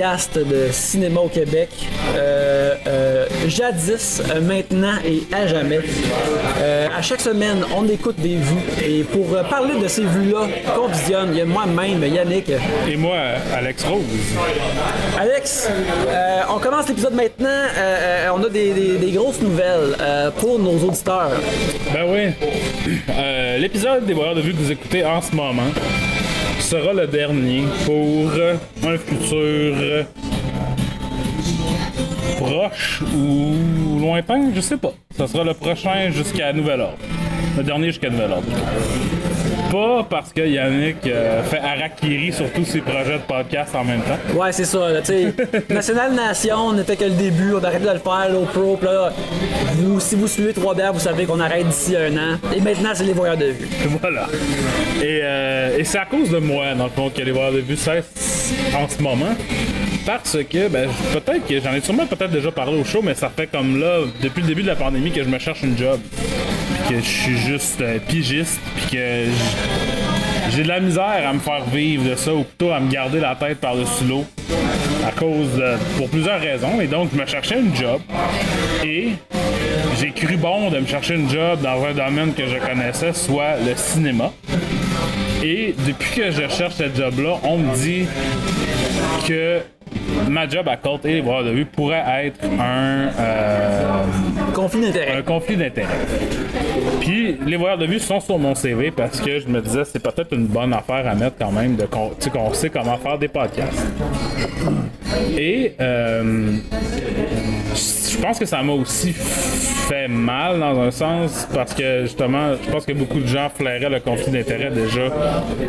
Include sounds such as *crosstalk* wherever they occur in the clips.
podcast de cinéma au Québec. Euh, euh, jadis, euh, maintenant et à jamais. Euh, à chaque semaine, on écoute des vues. Et pour parler de ces vues-là qu'on visionne, il y a moi-même, Yannick. Et moi, Alex Rose. Alex, on commence l'épisode maintenant. On a des, des- des grosses nouvelles pour nos auditeurs. Ben oui. L'épisode des voyeurs de vue que vous écoutez en ce moment sera le dernier pour un futur proche ou lointain, je sais pas. Ça sera le prochain jusqu'à nouvel ordre. Le dernier jusqu'à nouvel ordre. Pas parce que Yannick euh, fait harakiri sur tous ses projets de podcast en même temps. Ouais, c'est ça. Là, tu sais, *laughs* National Nation n'était que le début. On arrête de le faire, l'eau pro. Là, vous, si vous suivez trois bières, vous savez qu'on arrête d'ici un an. Et maintenant, c'est les voyeurs de vue. Voilà. Et, euh, et c'est à cause de moi, dans le fond, que les voyeurs de vue cessent en ce moment. Parce que, ben, peut-être que j'en ai sûrement peut-être déjà parlé au show, mais ça fait comme là, depuis le début de la pandémie, que je me cherche une job. Que je suis juste euh, pigiste. Puis que j'ai de la misère à me faire vivre de ça, ou plutôt à me garder la tête par-dessus l'eau. À cause de, pour plusieurs raisons. Et donc, je me cherchais une job. Et j'ai cru bon de me chercher une job dans un domaine que je connaissais, soit le cinéma. Et depuis que je cherche cette job-là, on me dit que ma job à Colt et les de vue pourrait être un, euh, Conflit un d'intérêt. conflit d'intérêt. Puis les voyeurs de vue sont sur mon CV parce que je me disais c'est peut-être une bonne affaire à mettre quand même de qu'on sait comment faire des podcasts. Et euh, je pense que ça m'a aussi fait mal dans un sens parce que justement, je pense que beaucoup de gens flairaient le conflit d'intérêt déjà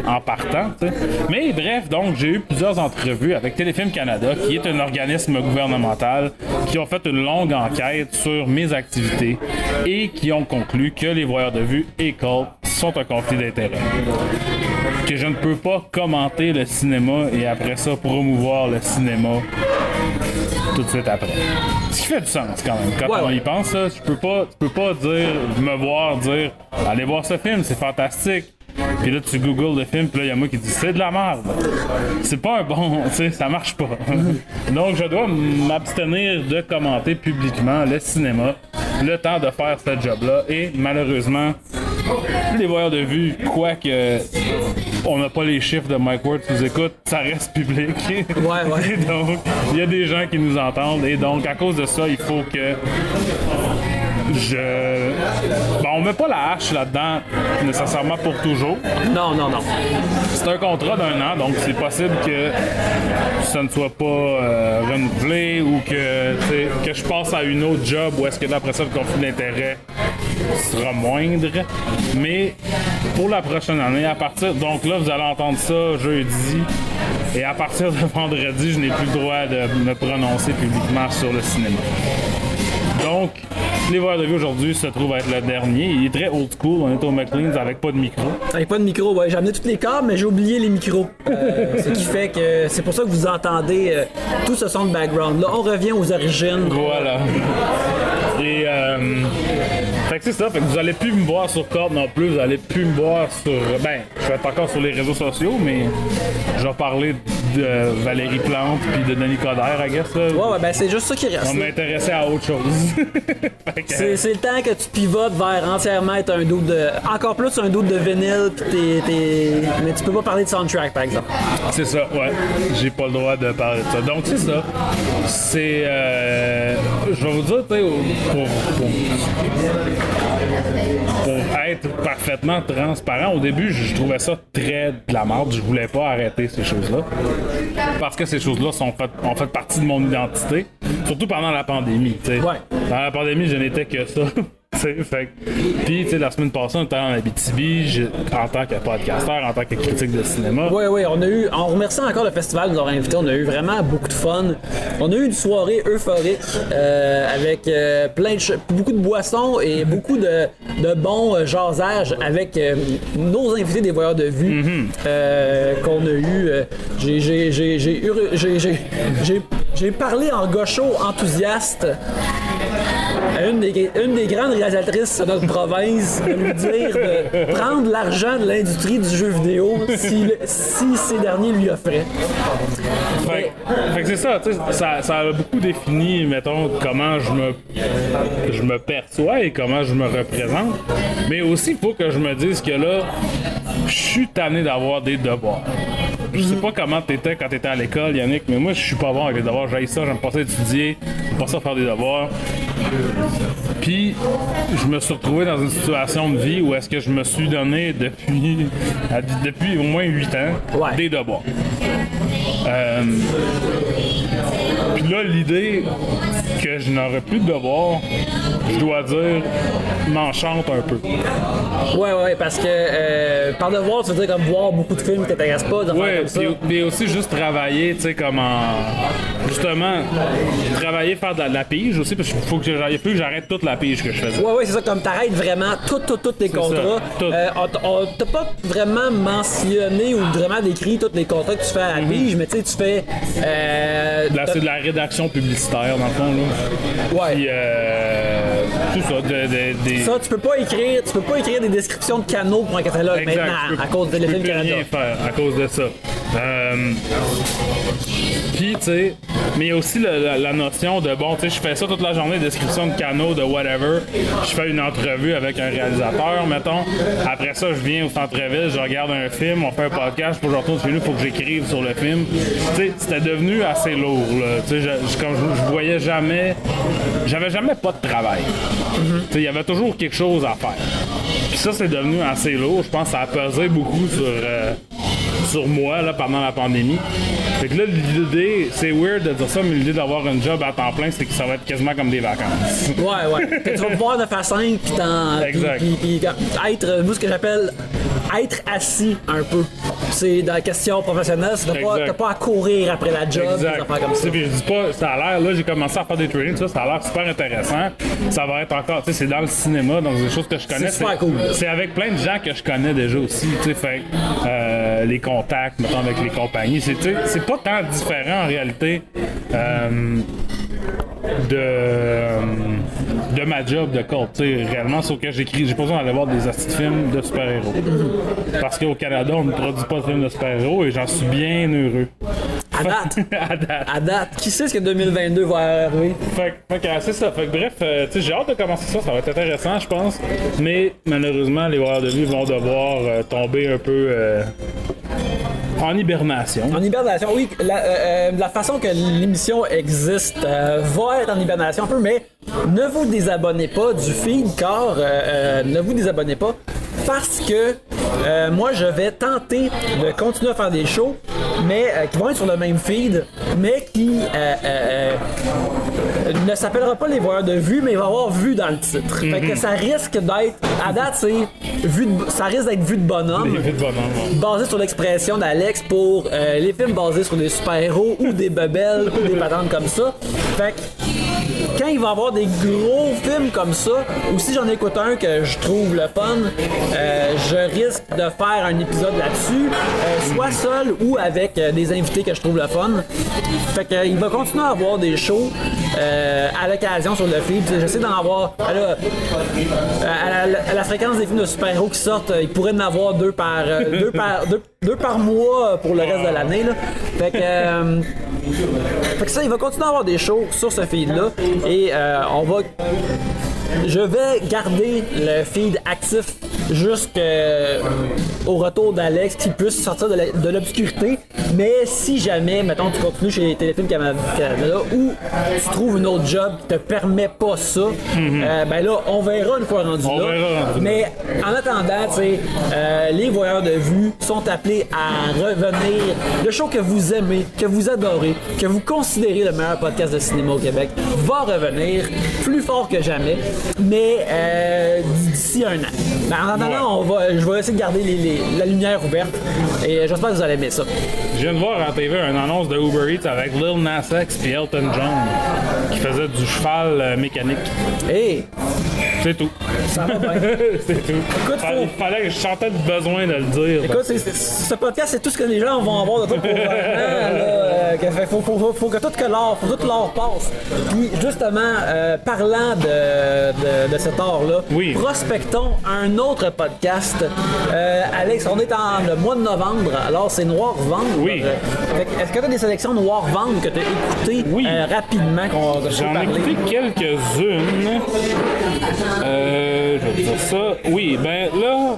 en partant. Mais bref, donc j'ai eu plusieurs entrevues avec Téléfilm Canada, qui est un organisme gouvernemental, qui ont fait une longue enquête sur mes et qui ont conclu que les voyeurs de vue et Cult sont un conflit d'intérêt. Que je ne peux pas commenter le cinéma et après ça promouvoir le cinéma tout de suite après. Ce qui fait du sens quand même. Quand Ouais, on y pense, là, je peux pas, tu peux pas dire, me voir dire, allez voir ce film, c'est fantastique. Puis là, tu googles le film, puis là, il y a moi qui dit, c'est de la merde. C'est pas un bon, *laughs* tu sais, ça marche pas. *laughs* Donc, je dois m'abstenir de commenter publiquement le cinéma, le temps de faire ce job-là. Et malheureusement, les voyeurs de vue, quoique on n'a pas les chiffres de Mike Ward qui nous écoute, ça reste public. *laughs* Ouais, ouais. Et donc, il y a des gens qui nous entendent. Et donc, à cause de ça, il faut que je. Bon, on met pas la hache là-dedans nécessairement pour toujours. Non, non, non. C'est un contrat d'un an, donc c'est possible que ça ne soit pas euh, renouvelé ou que, que je passe à une autre job où est-ce que là, après ça, le conflit d'intérêt sera moindre. Mais pour la prochaine année, à partir. Donc là, vous allez entendre ça jeudi. Et à partir de *laughs* vendredi, je n'ai plus le droit de me prononcer publiquement sur le cinéma. Donc, les voix de aujourd'hui se trouve être le dernier. Il est très old school. On est au McLean's avec pas de micro. Avec pas de micro, ouais, j'ai amené tous les câbles, mais j'ai oublié les micros. Euh, ce qui fait que c'est pour ça que vous entendez euh, tout ce son de background. Là, on revient aux origines. Voilà. Et euh, que c'est ça, fait que vous allez plus me voir sur Corde non plus, vous allez plus me voir sur. Ben, je vais être encore sur les réseaux sociaux, mais je vais parler de Valérie Plante puis de Denis Coderre, I guess. Là. Ouais, ouais, ben c'est juste ça qui reste. On m'intéressait à autre chose. *laughs* C'est, c'est le temps que tu pivotes vers entièrement être un doute de. Encore plus un doute de vinyle, pis t'es, t'es- Mais tu peux pas parler de soundtrack, par exemple. C'est ça, ouais. J'ai pas le droit de parler de ça. Donc, c'est ça. C'est. euh, je vais vous dire, tu sais, pour, pour être parfaitement transparent, au début, je, trouvais ça très de la merde. Je voulais pas arrêter ces choses-là. Parce que ces choses-là sont fait, ont fait partie de mon identité. Surtout pendant la pandémie. Ouais. Dans la pandémie, je n'étais que ça. *laughs* Fait Puis, tu sais, la semaine passée, on était en Abitibi, en tant que podcasteur, en tant que critique de cinéma. Oui, oui, on a eu. On remercie encore le festival de nous avoir invités. On a eu vraiment beaucoup de fun. On a eu une soirée euphorique euh, avec euh, plein de beaucoup de boissons et beaucoup de, de bons euh, jasages avec euh, nos invités des voyeurs de vue euh, qu'on a eu. j'ai, j'ai, j'ai, j'ai, eu- j'ai, j'ai, parlé en gaucho enthousiaste à une des, grandes réalisatrices de notre province de lui dire de prendre l'argent de l'industrie du jeu vidéo si, ces derniers lui offraient. Fait, que c'est ça, ça, ça a beaucoup défini, mettons, comment je me, perçois et comment je me représente. Mais aussi, faut que je me dise que là, je suis tanné d'avoir des devoirs. Je sais pas comment t'étais quand t'étais à l'école, Yannick, mais moi, je suis pas bon avec les devoirs. J'aille ça, j'aime pas ça étudier, j'aime pas ça faire des devoirs. Puis, je me suis retrouvé dans une situation de vie où est-ce que je me suis donné depuis, depuis au moins 8 ans Ouais. des devoirs. Euh, Puis là, l'idée que je n'aurais plus de devoirs, je dois dire, m'enchante un peu. Ouais, ouais, parce que euh, par devoir, tu veux dire comme voir beaucoup de films qui t'intéressent pas, de faire Ouais, comme ça. puis aussi juste travailler, tu sais, comme en. Justement, travailler, faire de la, de la pige aussi, parce qu'il faut que j'arrête plus que j'arrête toute la pige que je faisais. Ouais, ouais, c'est ça, comme t'arrêtes vraiment tous tout, tous les contrats. tout. Euh, on on t'a pas vraiment mentionné ou vraiment décrit tous les contrats que tu fais à la pige, mais tu sais, tu fais. Euh, c'est de la rédaction publicitaire, dans le fond, là. Ouais. Puis, euh, tout ça, de, de- des. Ça, tu peux pas écrire, tu peux pas écrire des descriptions de canaux pour un catalogue Exact, maintenant peux- à cause de je peux Téléfilm plus Canada. rien faire à cause de ça. Euh, Puis, tu sais, mais il y a aussi le- la, la notion de, bon, tu sais, je fais ça toute la journée, description de canaux, de whatever. Je fais une entrevue avec un réalisateur, mettons. Après ça, je viens au centre-ville, je regarde un film, on fait un podcast, puis je retourne chez nous, il faut que j'écrive sur le film. Tu sais, c'était devenu assez lourd, là. Tu sais, je, je- comme je, je voyais jamais, j'avais jamais pas de travail. Il y avait toujours quelque chose à faire. Puis ça, c'est devenu assez lourd. Je pense que ça a pesé beaucoup sur, euh, sur moi là, pendant la pandémie. Fait que là, l'idée, c'est weird de dire ça, mais l'idée d'avoir un job à temps plein, c'est que ça va être quasiment comme des vacances. Ouais, ouais. *laughs* Que tu vas pouvoir 9 à 5 puis t'en. Exact. Puis, puis- puis être, euh, moi, ce que j'appelle être assis un peu. C'est dans la question professionnelle, c'est de pas, t'as pas à courir après la job, des Exact. affaires comme ça. Puis je dis pas, ça a l'air, là, j'ai commencé à faire des trainings, ça, ça a l'air super intéressant. Ça va être encore, tu sais, c'est dans le cinéma, donc c'est des choses que je connais. C'est super cool. C'est avec plein de gens que je connais déjà aussi, tu sais, fait euh, les contacts, mettons, avec les compagnies. C'est pas tant différent en réalité. euh, de, euh, de ma job de tu sais, réellement, sauf que j'écris, j'ai pas besoin d'aller voir des astuces de films de super-héros. Parce qu'au Canada, on ne produit pas de films de super-héros et j'en suis bien heureux. À date, *laughs* à date. à date, qui sait ce que 2022 va arriver? Fait, que- fait que, c'est ça. Fait que bref, euh, tu sais, j'ai hâte de commencer ça. Ça va être intéressant, je pense. Mais malheureusement, les voyeurs de vie vont devoir euh, tomber un peu euh, en hibernation. En hibernation, oui, la, euh, euh, façon que l'émission existe euh, va être en hibernation un peu, mais ne vous désabonnez pas du feed car ne vous désabonnez pas parce que moi je vais tenter de continuer à faire des shows, mais euh, qui vont être sur le même feed, mais qui euh, euh, ne s'appellera pas les voyeurs de vue, mais il va avoir vue dans le titre. Fait que ça risque d'être, à date, c'est vue de- ça risque d'être vue de bonhomme Les vies de bonhomme, ouais. basé sur l'expression d'Alex pour euh, les films basés sur des super-héros ou des bebelles ou des patentes comme ça. Fait que quand il va y avoir des gros films comme ça, ou si j'en écoute un que je trouve le fun, euh, je risque de faire un épisode là-dessus, euh, soit seul ou avec euh, des invités que je trouve le fun. Fait que, il va continuer à avoir des shows à l'occasion sur le feed. J'essaie d'en avoir. à, la, fréquence des films de super-héros qui sortent, il pourrait en avoir deux par, deux par, deux, deux par mois pour le reste de l'année. là. Fait que. euh, fait que ça, il va continuer à avoir des shows sur ce feed-là. Et euh, on va. Je vais garder le feed actif jusqu'au retour d'Alex qui puisse sortir de l'obscurité. Mais si jamais, mettons, tu continues chez Téléfilm Canada ou tu trouves une autre job qui te permet pas ça, euh, ben là, on verra une fois rendu On là. verra. Mais en attendant, tu sais, euh, les voyeurs de vue sont appelés à revenir. Le show que vous aimez, que vous adorez, que vous considérez le meilleur podcast de cinéma au Québec, va revenir plus fort que jamais, mais euh, d'ici un an. Ben, en attendant, on va, je vais essayer de garder les- les- la lumière ouverte et j'espère que vous allez aimer ça. Je viens de voir à TV une annonce de Uber Eats avec Lil Nas X et Elton John qui faisait du cheval euh, mécanique. Hey, C'est tout. ça va bien. *laughs* c'est tout. Écoute, Fallait, faut- fallait que je sentais le besoin de le dire. Écoute, c'est- c'est- ce podcast, c'est tout ce que les gens vont avoir de toi pour euh, fait- faut, faut- faut- faut que tout que l'or, faut tout l'or passe. Puis justement, euh, parlant de, de, de cet or-là, Oui. prospectons un autre podcast. Euh, Alex, on est en le mois de novembre, alors c'est Noir Vendre. Oui. Est-ce que tu as des sélections de Warvand que tu as écoutées Oui. euh, rapidement? J'en ai écouté quelques-unes. Euh, je vais dire ça. Oui, ben là,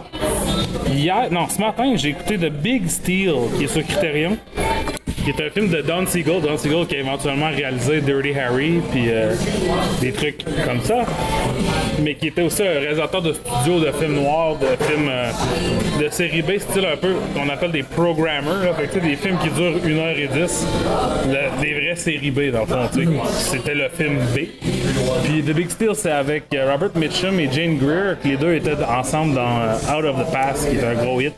hier, non, ce matin, j'ai écouté The Big Steel, qui est sur Criterion. Qui est un film de Don Siegel. Don Siegel qui a éventuellement réalisé Dirty Harry, puis euh, des trucs comme ça. Mais qui était aussi un réalisateur de studio de films noirs, de films euh, de série B, style un peu qu'on appelle des programmers. Fait des films qui durent 1h10. le- des vraies séries B, dans le fond. C'était le film B. Puis The Big Steel, c'est avec euh, Robert Mitchum et Jane Greer, que les deux étaient ensemble dans Out of the Past, qui est un gros hit,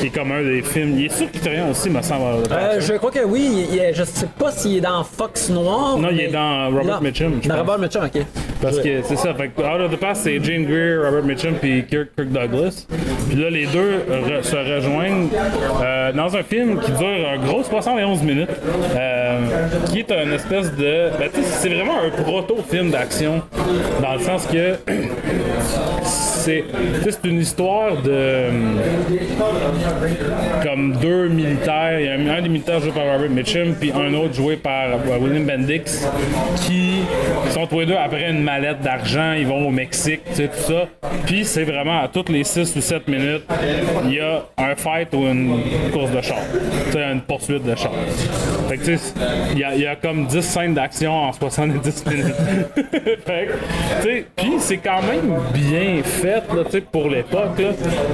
qui est comme un des films. Il est sur Criterion aussi, me semble. Euh, je crois que oui, il est- je sais pas s'il est dans Fox Noir. Non, il est dans Robert Non, Mitchum, je Dans pense. Robert Mitchum, ok. Parce que c'est ça, fait Out of the Past, c'est Jane Greer, Robert Mitchum puis Kirk, Kirk Douglas. Puis là, les deux re- se rejoignent euh, dans un film qui dure un gros 71 minutes, euh, qui est une espèce de... Ben, c'est vraiment un proto-film d'action, dans le sens que *clears throat* c'est une histoire de comme deux militaires. Il y a un, des militaires joué par Robert Mitchum, puis un autre joué par euh, William Bendix, qui sont tous les deux après une mallette d'argent. Ils vont au Mexique, tu sais, tout ça. Puis c'est vraiment à toutes les 6 ou 7 minutes, il y a un fight ou une course de char. Tu sais, une poursuite de char. Fait que tu sais, il y, a- comme 10 scènes d'action en 70 minutes. *laughs* tu sais, puis c'est quand même bien fait, pour l'époque.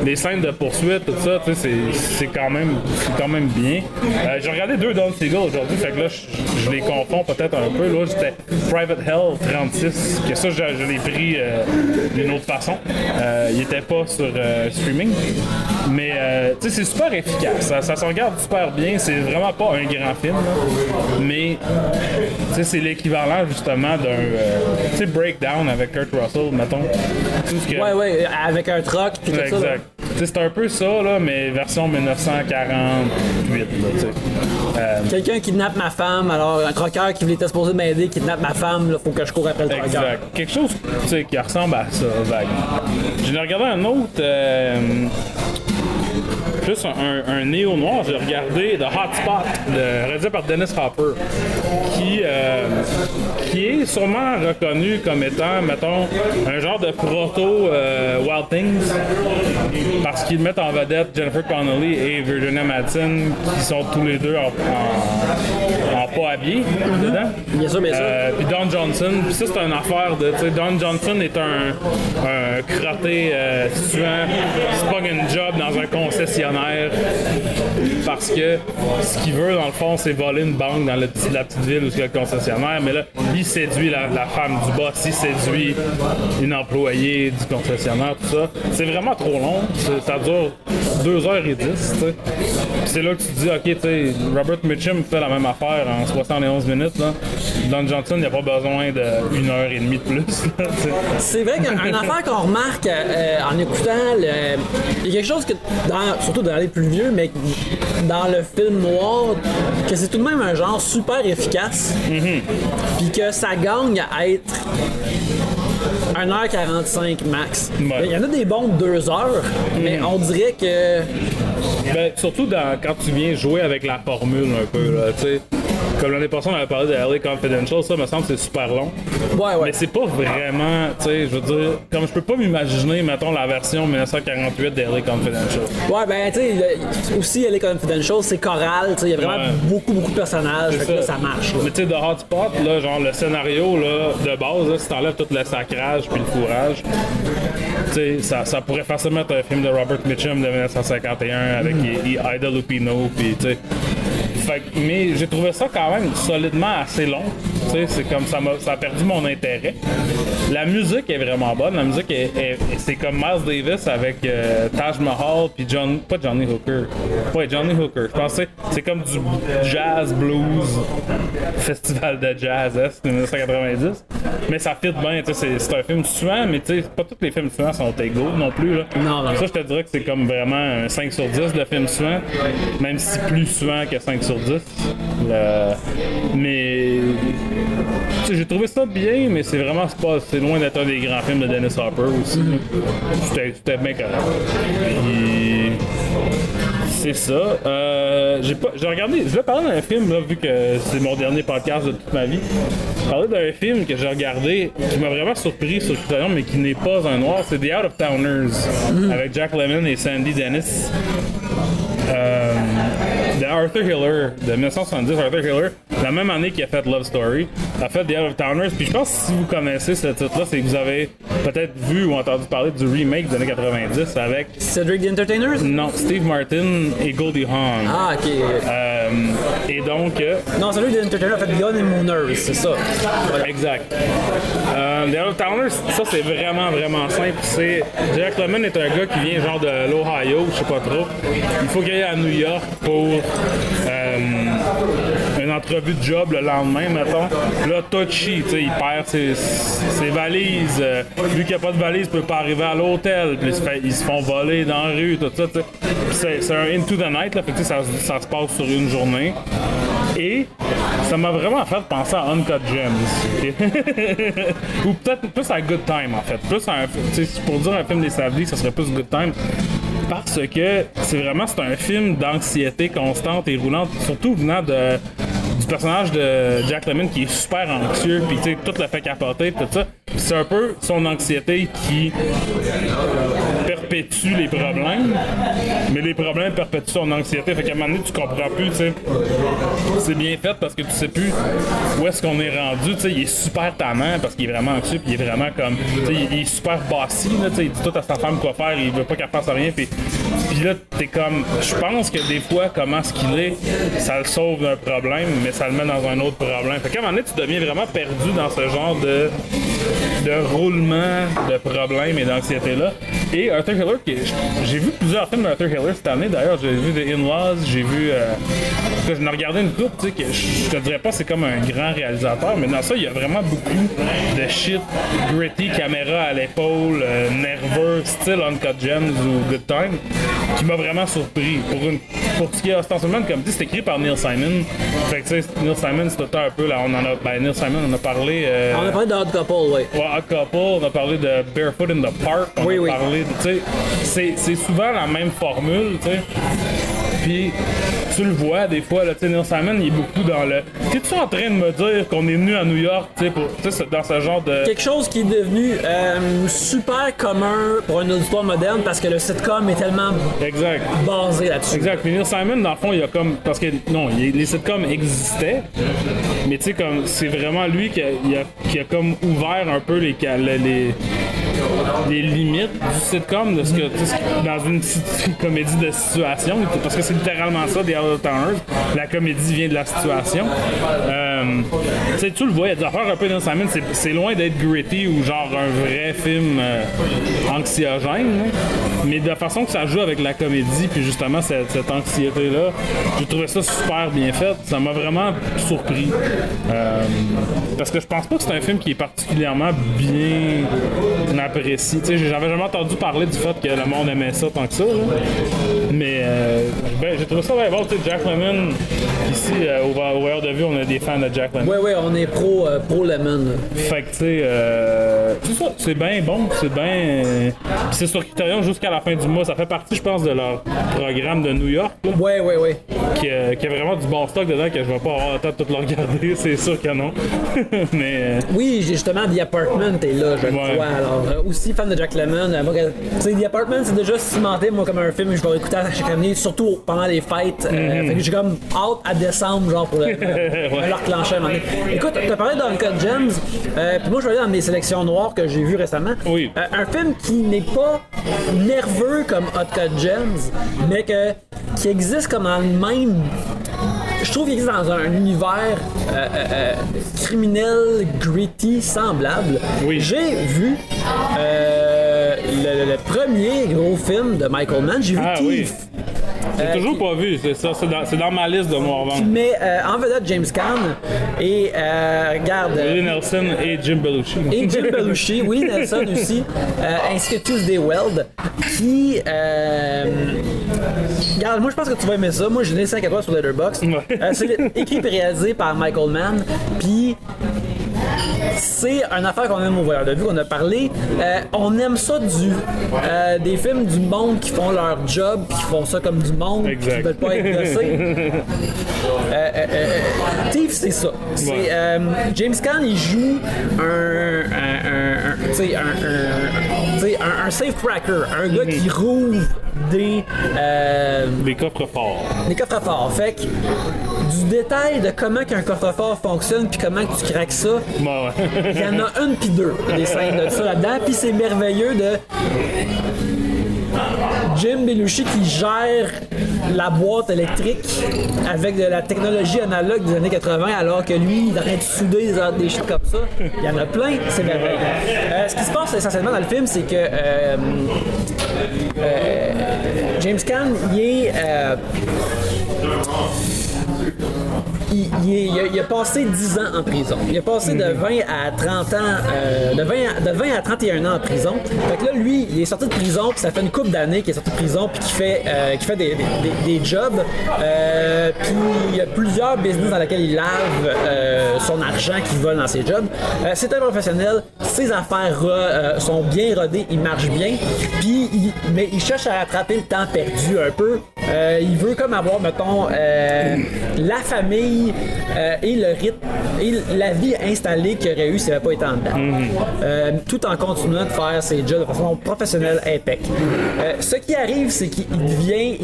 Les scènes de poursuite, tout ça, c'est- quand même, quand même bien. Euh, J'ai regardé deux Don Siegel aujourd'hui, fait que là, je, les confonds peut-être un peu. Là, c'était Private Hell 36, que ça, je, l'ai pris euh, d'une autre façon. Euh, il était pas sur streaming. Mais, tu c'est super efficace. Ça, ça se regarde super bien. C'est vraiment pas un grand film, mais, c'est l'équivalent, justement, d'un, Breakdown avec Kurt Russell, mettons. Ouais, ouais, avec un truck puis tout ça. là. C'est un peu ça, là, mais version 1948. Là, tu sais. Euh, Quelqu'un kidnappe ma femme, alors un croqueur qui voulait être supposé m'aider kidnappe ma femme, là, faut que je cours après le croqueur. exact. Quelque chose qui ressemble à ça, vaguement. J'en ai regardé un autre. euh, plus un, un néo-noir, j'ai regardé The Hot Spot, de, réalisé par Dennis Hopper, qui, euh, qui est sûrement reconnu comme étant, mettons, un genre de proto euh, Wild Things, parce qu'ils mettent en vedette Jennifer Connelly et Virginia Madsen, qui sont tous les deux en, en, en pas habillés dedans. Bien sûr, bien sûr. Euh, puis Don Johnson, puis ça c'est une affaire de, Don Johnson est un, un crotté tuant, qui se pogne une job dans un concessionnaire parce que ce qu'il veut dans le fond c'est voler une banque dans la petite ville où il y a le concessionnaire, mais là il séduit la, femme du boss, il séduit une employée du concessionnaire, tout ça. C'est vraiment trop long, ça dure 2h10, tu sais. Puis c'est là que tu te dis, ok, tu sais, Robert Mitchum fait la même affaire en 71 minutes. Là. Don Johnson, il n'y a pas besoin d'une heure et demie de plus. C'est vrai qu'une affaire qu'on remarque euh, en écoutant, il y a quelque chose que, surtout dans les plus vieux, mais dans le film noir, que c'est tout de même un genre super efficace, puis que ça gagne à être 1h45 max. Ouais. Il y en a des bons de 2 heures, mais on dirait que Ben, surtout dans, quand tu viens jouer avec la formule un peu, là, tu sais. Comme l'année passée, on avait parlé de LA Confidential, ça me semble que c'est super long. Ouais, ouais. Mais c'est pas vraiment, tu sais, je veux dire, comme je peux pas m'imaginer, mettons, la version 1948 de LA Confidential. Ouais, ben, tu sais, aussi, est confidential, c'est choral, tu sais, il y a vraiment Ouais. beaucoup, beaucoup de personnages, fait que là, ça. ça marche. là. Mais tu sais, de Hotspot, là, genre le scénario là, de base, là, si t'enlèves tout le sacrage puis le fourrage, tu sais, ça, ça pourrait facilement être un film de Robert Mitchum de 1951 avec I- I- Ida Lupino, puis tu sais. Fait mais j'ai trouvé ça quand même solidement assez long. C'est comme ça, m'a, ça a perdu mon intérêt. La musique est vraiment bonne. La musique est, est- c'est comme Miles Davis avec euh, Taj Mahal puis John, pas Johnny Hooker. Ouais, Johnny Hooker. Je pensais c'est comme du jazz blues festival de jazz est 1990. Mais ça fit bien. tu sais, C'est, un film suant, mais tu sais, pas tous les films suants sont égaux non plus. Là. Non, non. Ça, je te dirais que c'est comme vraiment un 5 sur 10 de film suant, même si plus suant que 5 sur 10. Mais j'ai trouvé ça bien, mais c'est vraiment pas, c'est loin d'être un des grands films de Dennis Hopper aussi. C'était, bien correct. C'est ça. Euh, j'ai pas, j'ai regardé, je vais parler d'un film là, vu que c'est mon dernier podcast de toute ma vie. Parler d'un film que j'ai regardé qui m'a vraiment surpris sur Criterion, mais qui n'est pas un noir, c'est The Out of Towners avec Jack Lemmon et Sandy Dennis. Euh, de Arthur Hiller, de 1970, Arthur Hiller, la même année qu'il a fait Love Story, a fait The Out of Towners. Puis je pense que si vous connaissez ce titre-là, c'est que vous avez peut-être vu ou entendu parler du remake des années 90 avec, Cedric the Entertainers? non, Steve Martin et Goldie Hawn. Ah, ok. Euh, et donc, euh, Non, Cedric the Entertainer a fait Gun and Mooners, c'est ça. Voilà. Exact. Euh, The Out of Towners, ça c'est vraiment vraiment simple. C'est Jack Lemmon est un gars qui vient genre de l'Ohio, je sais pas trop. Il faut qu'il aille à New York pour une entrevue de job le lendemain, mettons. Là, touchy, il perd ses, ses valises. Euh, vu qu'il n'y a pas de valise, peut pas arriver à l'hôtel. Ils se, font voler dans la rue, tout ça. C'est un into the night, là, fait que, ça, se passe sur une journée. Et ça m'a vraiment fait penser à Uncut Gems. *laughs* Ou peut-être plus à Good Time, en fait. Plus à un, pour dire un film des Savely, ça serait plus Good Time. Parce que c'est vraiment c'est un film d'anxiété constante et roulante, surtout venant du personnage de Jack Lemmon qui est super anxieux, puis tu sais, tout le fait capoter, tout ça. C'est un peu son anxiété qui les problèmes, mais les problèmes perpétuent son anxiété. Fait qu'à un moment donné, tu comprends plus, tu sais. C'est bien fait parce que tu sais plus où est-ce qu'on est rendu. Tu sais, il est super tannant parce qu'il est vraiment anxieux, puis il est vraiment comme. Tu sais, il est super bossy, là, tu sais. Il dit tout à sa femme quoi faire, il veut pas qu'elle fasse rien, puis. Puis là, t'es comme. Je pense que des fois, comment ce qu'il est, ça le sauve d'un problème, mais ça le met dans un autre problème. Fait qu'à un moment donné, tu deviens vraiment perdu dans ce genre de de roulement de problèmes et d'anxiété-là. Et Arthur Hiller, j'ai vu plusieurs films d'Arthur Hiller cette année. D'ailleurs, j'ai vu The In-Laws, j'ai vu. Euh, en tout cas, j'en ai regardé une coupe, tu sais, que je je te dirais pas c'est comme un grand réalisateur, mais dans ça, il y a vraiment beaucoup de shit gritty, caméra à l'épaule, euh, nerveux, style Uncut Gems ou Good Time, qui m'a vraiment surpris. Pour, une, pour ce qui est ostensiblement, comme dit, c'est écrit par Neil Simon. Fait tu sais, Neil Simon, c'est un peu, là, on en a. Ben, Neil Simon, on a parlé. euh, On a parlé de Hot Couple, ouais. Ouais, Hot Couple, on a parlé de Barefoot in the Park, on Oui, a oui. parlé de, tu sais, c'est souvent la même formule, tu sais. Puis tu le vois des fois, là, tu sais, Neil Simon, il est beaucoup dans le. T'es-tu en train de me dire qu'on est venu à New York, tu sais, dans ce genre de. Quelque chose qui est devenu euh, super commun pour un auditoire moderne parce que le sitcom est tellement Exact. basé là-dessus. Exact. Puis Neil Simon, dans le fond, il a comme. Parce que, non, il- les sitcoms existaient, mais tu sais, comme, c'est vraiment lui qui a, il a- qui a comme ouvert un peu les, les, les, limites du sitcom, de ce que, dans une comédie de situation, parce que c'est littéralement ça, The Out of Towners. La comédie vient de la situation. Euh, tu le vois, il y a des affaires un peu dans Simon, c'est- c'est loin d'être gritty ou genre un vrai film euh, anxiogène, là. mais de la façon que ça joue avec la comédie, puis justement cette, cette anxiété-là, j'ai trouvé ça super bien fait. Ça m'a vraiment surpris. Euh, parce que je pense pas que c'est un film qui est particulièrement bien apprécié. Tu sais, j'avais jamais entendu parler du fait que le monde aimait ça tant que ça. là. Mais euh, ben, j'ai trouvé ça bien bon. Tu sais, Jack Lemmon, ici, euh, au, au Voyeur de Vue, on a des fans de Jack Lemmon. Ouais, ouais, on est pro, euh, pro Lemon. Fait que, tu sais, euh, c'est ça, c'est bien bon, c'est bien. euh, c'est sur Criterion jusqu'à la fin du mois. Ça fait partie, je pense, de leur programme de New York, là, Ouais, ouais, ouais. qui, euh, qui a vraiment du bon stock dedans que je vais pas avoir le temps de tout le regarder, *laughs* c'est sûr que non. *laughs* Mais. euh, Oui, justement The Apartment est là, je le Ouais. crois. Alors, euh, aussi fan de Jack Lemmon. Euh, The Apartment, c'est déjà cimenté, moi, comme un film que je vais écouter à chaque année, surtout pendant les fêtes. Euh, Fait que j'ai comme hâte à décembre, genre, pour le, *laughs* me le reclencher à un moment donné. Écoute, t'as parlé d'Uncut Gems, euh, puis moi, je vais aller dans mes sélections noires que j'ai vues récemment. Oui. Euh, un film qui n'est pas nerveux comme Hot Cut Gems, mais que, qui existe comme dans le même je trouve qu'il existe dans un univers euh, euh, euh, criminel, gritty, semblable. Oui. J'ai vu le, le premier gros film de Michael Mann. J'ai vu Ah oui. J'ai Euh, toujours qui- pas vu, c'est ça, c'est dans, ma liste de noir vent. Mais euh, en vedette James Caan et euh, regarde. euh, Willie Nelson et Jim Belushi. et Jim Belushi, oui, Nelson aussi, ainsi que Tuesday Weld, qui... Regarde, moi je pense que tu vas aimer ça. Moi j'ai donné 5 étoiles sur Letterboxd. Ouais. C'est écrit et réalisé par Michael Mann, puis c'est une affaire qu'on aime au voyeur de vue, qu'on a parlé. Euh, on aime ça du, euh, des films du monde qui font leur job, puis qui font ça comme du monde, qui Exact. veulent pas être gossés. *laughs* Euh, euh, Thief, c'est ça. Euh, James Caan, il joue un, un, un, un- un, un, safe cracker, un gars qui rouvre des, euh, Des coffres forts. des coffres-forts. Fait que du détail de comment qu'un coffre-fort fonctionne puis comment que tu craques ça, Bon, ouais. il y en a une puis deux des scènes de ça là-dedans. Puis c'est merveilleux de Jim Belushi qui gère la boîte électrique avec de la technologie analogue des années 80 alors que lui il train de souder des, des shit comme ça. Il y en a plein, c'est merveilleux. Euh, ce qui se passe essentiellement dans le film, c'est que euh, euh, James Caan, il est... il, il est- il a, il a passé 10 ans en prison. Il a passé de 20 à 30 ans, euh, de, 20 à, de 20 à 31 ans en prison. Fait que là, lui, il est sorti de prison, puis ça fait une couple d'années qu'il est sorti de prison, puis qu'il fait, euh, qu'il fait des, des- des- des jobs. Euh, puis il y a plusieurs business dans lesquels il lave euh, son argent qu'il vole dans ses jobs. Euh, c'est un professionnel, ses affaires sont bien rodées, il marche bien. Puis, il- mais il cherche à rattraper le temps perdu un peu. Euh, il veut comme avoir, mettons, euh, la famille euh, et le rythme et la vie installée qu'il aurait eu s'il n'avait pas été en dedans. Euh, tout en continuant de faire ses jobs de façon professionnelle impec. Ce qui arrive, c'est qu'il devient.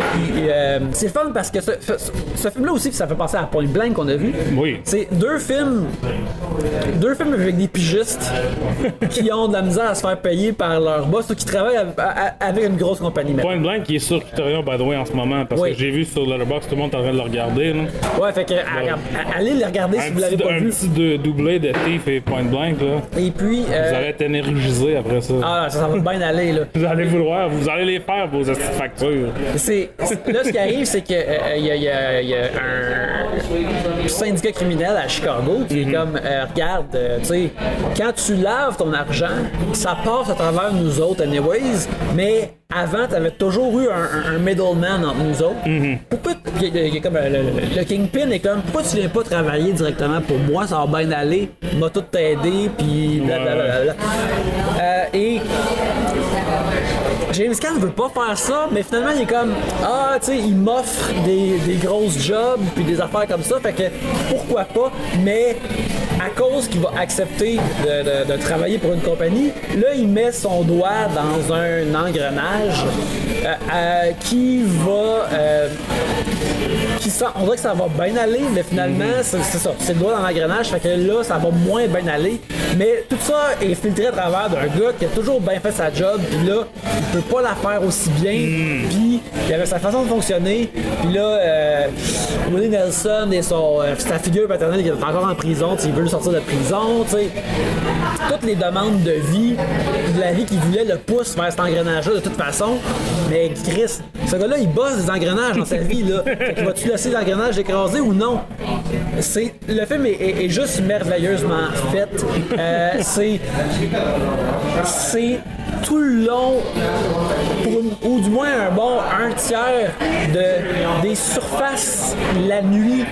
c'est fun parce que ce, ce- ce film-là aussi, ça fait penser à Point Blank qu'on a vu. Oui. C'est deux films. Deux films avec des pigistes *laughs* qui ont de la misère à se faire payer par leur boss ou qui travaillent à- à- avec une grosse compagnie. Point Blank qui est sur Criterion, by the way, en ce moment, parce Oui. que j'ai vu sur Letterboxd, tout le monde est en train de le regarder. Là. Ouais, fait que à- à- allez les regarder si Un vous l'avez pas un vu. petit de- doublé de Thief et Point Blank, là. Et puis. euh, Vous allez être énergisé après ça. Ah, ça, ça va bien aller, là. *laughs* Vous allez vouloir, vous allez les faire, vos astuces de factures. C'est, là, ce qui arrive, c'est que euh, il y, a- y y un syndicat criminel à Chicago qui est comme, euh, regarde, euh, tu sais, quand tu laves ton argent, ça passe à travers nous autres, anyways, mais avant, tu avais toujours eu un, un- un middleman entre nous autres. Pourquoi, y y a comme, euh, le, le Kingpin est comme, pourquoi tu viens pas travailler directement pour moi, ça va bien aller, m'a tout t'aider, puis blablabla. Euh, et James Caan veut pas faire ça, mais finalement il est comme ah tu sais il m'offre des, des grosses jobs puis des affaires comme ça, fait que pourquoi pas, mais à cause qu'il va accepter de, de- de travailler pour une compagnie, là il met son doigt dans un engrenage euh, euh, qui va euh, qui sent, on dirait que ça va bien aller, mais finalement, c'est c'est ça, c'est le doigt dans l'engrenage, fait que là, ça va moins bien aller. Mais tout ça est filtré à travers d'un gars qui a toujours bien fait sa job, puis là, il peut pas la faire aussi bien, puis il avait sa façon de fonctionner, puis là, Willie Nelson et son, sa figure paternelle qui est encore en prison, il veut le sortir de prison, tu sais. Toutes les demandes de vie, de la vie qu'il voulait, le pousse vers cet engrenage-là de toute façon. Mais Chris, ce gars-là, il bosse des engrenages dans sa vie, là. *laughs* Fait que vas-tu laisser l'engrenage écraser ou non? C'est, le film est, est- est juste merveilleusement fait. Euh, c'est, c'est tout le long, pour ou du moins un bon un tiers de, des surfaces la nuit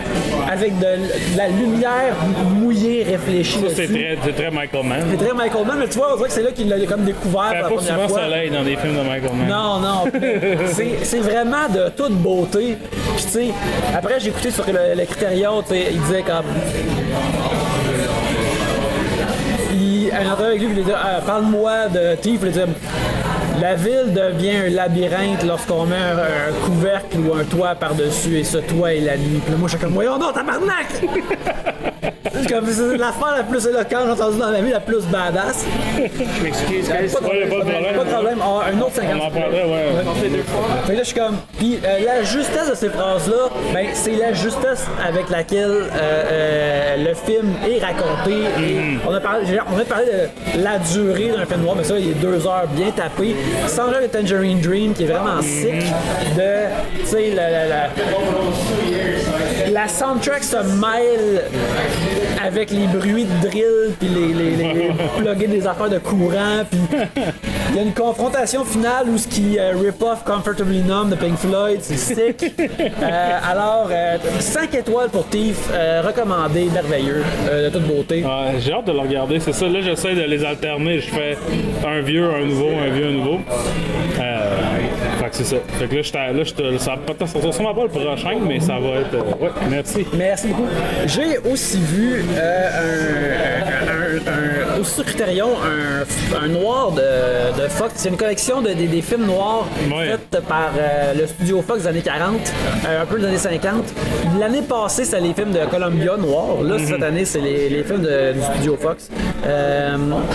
avec de, de la lumière mouillée réfléchie. Ça, c'est très, c'est très Michael Mann. C'est très Michael Mann, mais tu vois, on dirait que c'est là qu'il l'a comme découvert Il pour fait la pas première souvent fois. soleil dans des films de Michael Mann. Non, non. *laughs* c'est, c'est vraiment de toute beauté. Puis tu sais, après j'ai écouté sur le, le Criterion, tu sais, il disait comme. Il, un entrevue avec lui, il dit Ah, Parle-moi de Thief, il dit La ville devient un labyrinthe lorsqu'on met un, un couvercle ou un toit par-dessus et ce toit est la nuit. Puis là, moi, je suis comme Voyons donc, tabarnak *laughs* C'est comme c'est l'affaire la plus éloquente que j'ai entendue dans ma vie, la plus badass. Je m'excuse. Pas de problème, pas de problème. pas de problème. Ah, un autre 50 On en prendrait, ouais. On fait deux fois. fait là, je suis comme. Puis euh, la justesse de ces phrases-là, ben, c'est la justesse avec laquelle euh, euh, le film est raconté. Et on, a parlé, on a parlé de la durée d'un film noir, mais ça, il est deux heures bien tapé. Genre le Tangerine Dream, qui est vraiment sick. De. La, soundtrack se mêle avec les bruits de drill, puis les, les, plugger des affaires de courant, puis il y a une confrontation finale où ce qui euh, rip off Comfortably Numb de Pink Floyd, c'est sick. Euh, alors, 5 étoiles pour Thief, euh, recommandé, merveilleux, euh, de toute beauté. J'ai hâte de le regarder, c'est ça. Là, j'essaie de les alterner. Je fais un vieux, un nouveau, un vieux, un nouveau. Euh, fait que c'est ça. Fait que là, j'étais- là j'étais- ça va sûrement pas le prochain, mais ça va être. euh, ouais, merci. Merci beaucoup. J'ai aussi vu euh, un, un, sur Criterion un, un noir de, de Fox. C'est une collection de, des, des films noirs Ouais. faits par le studio Fox des années 40, euh, un peu des années 50. L'année passée, c'était les films de Columbia noirs. Là, cette année, c'est les, les films de- du studio Fox.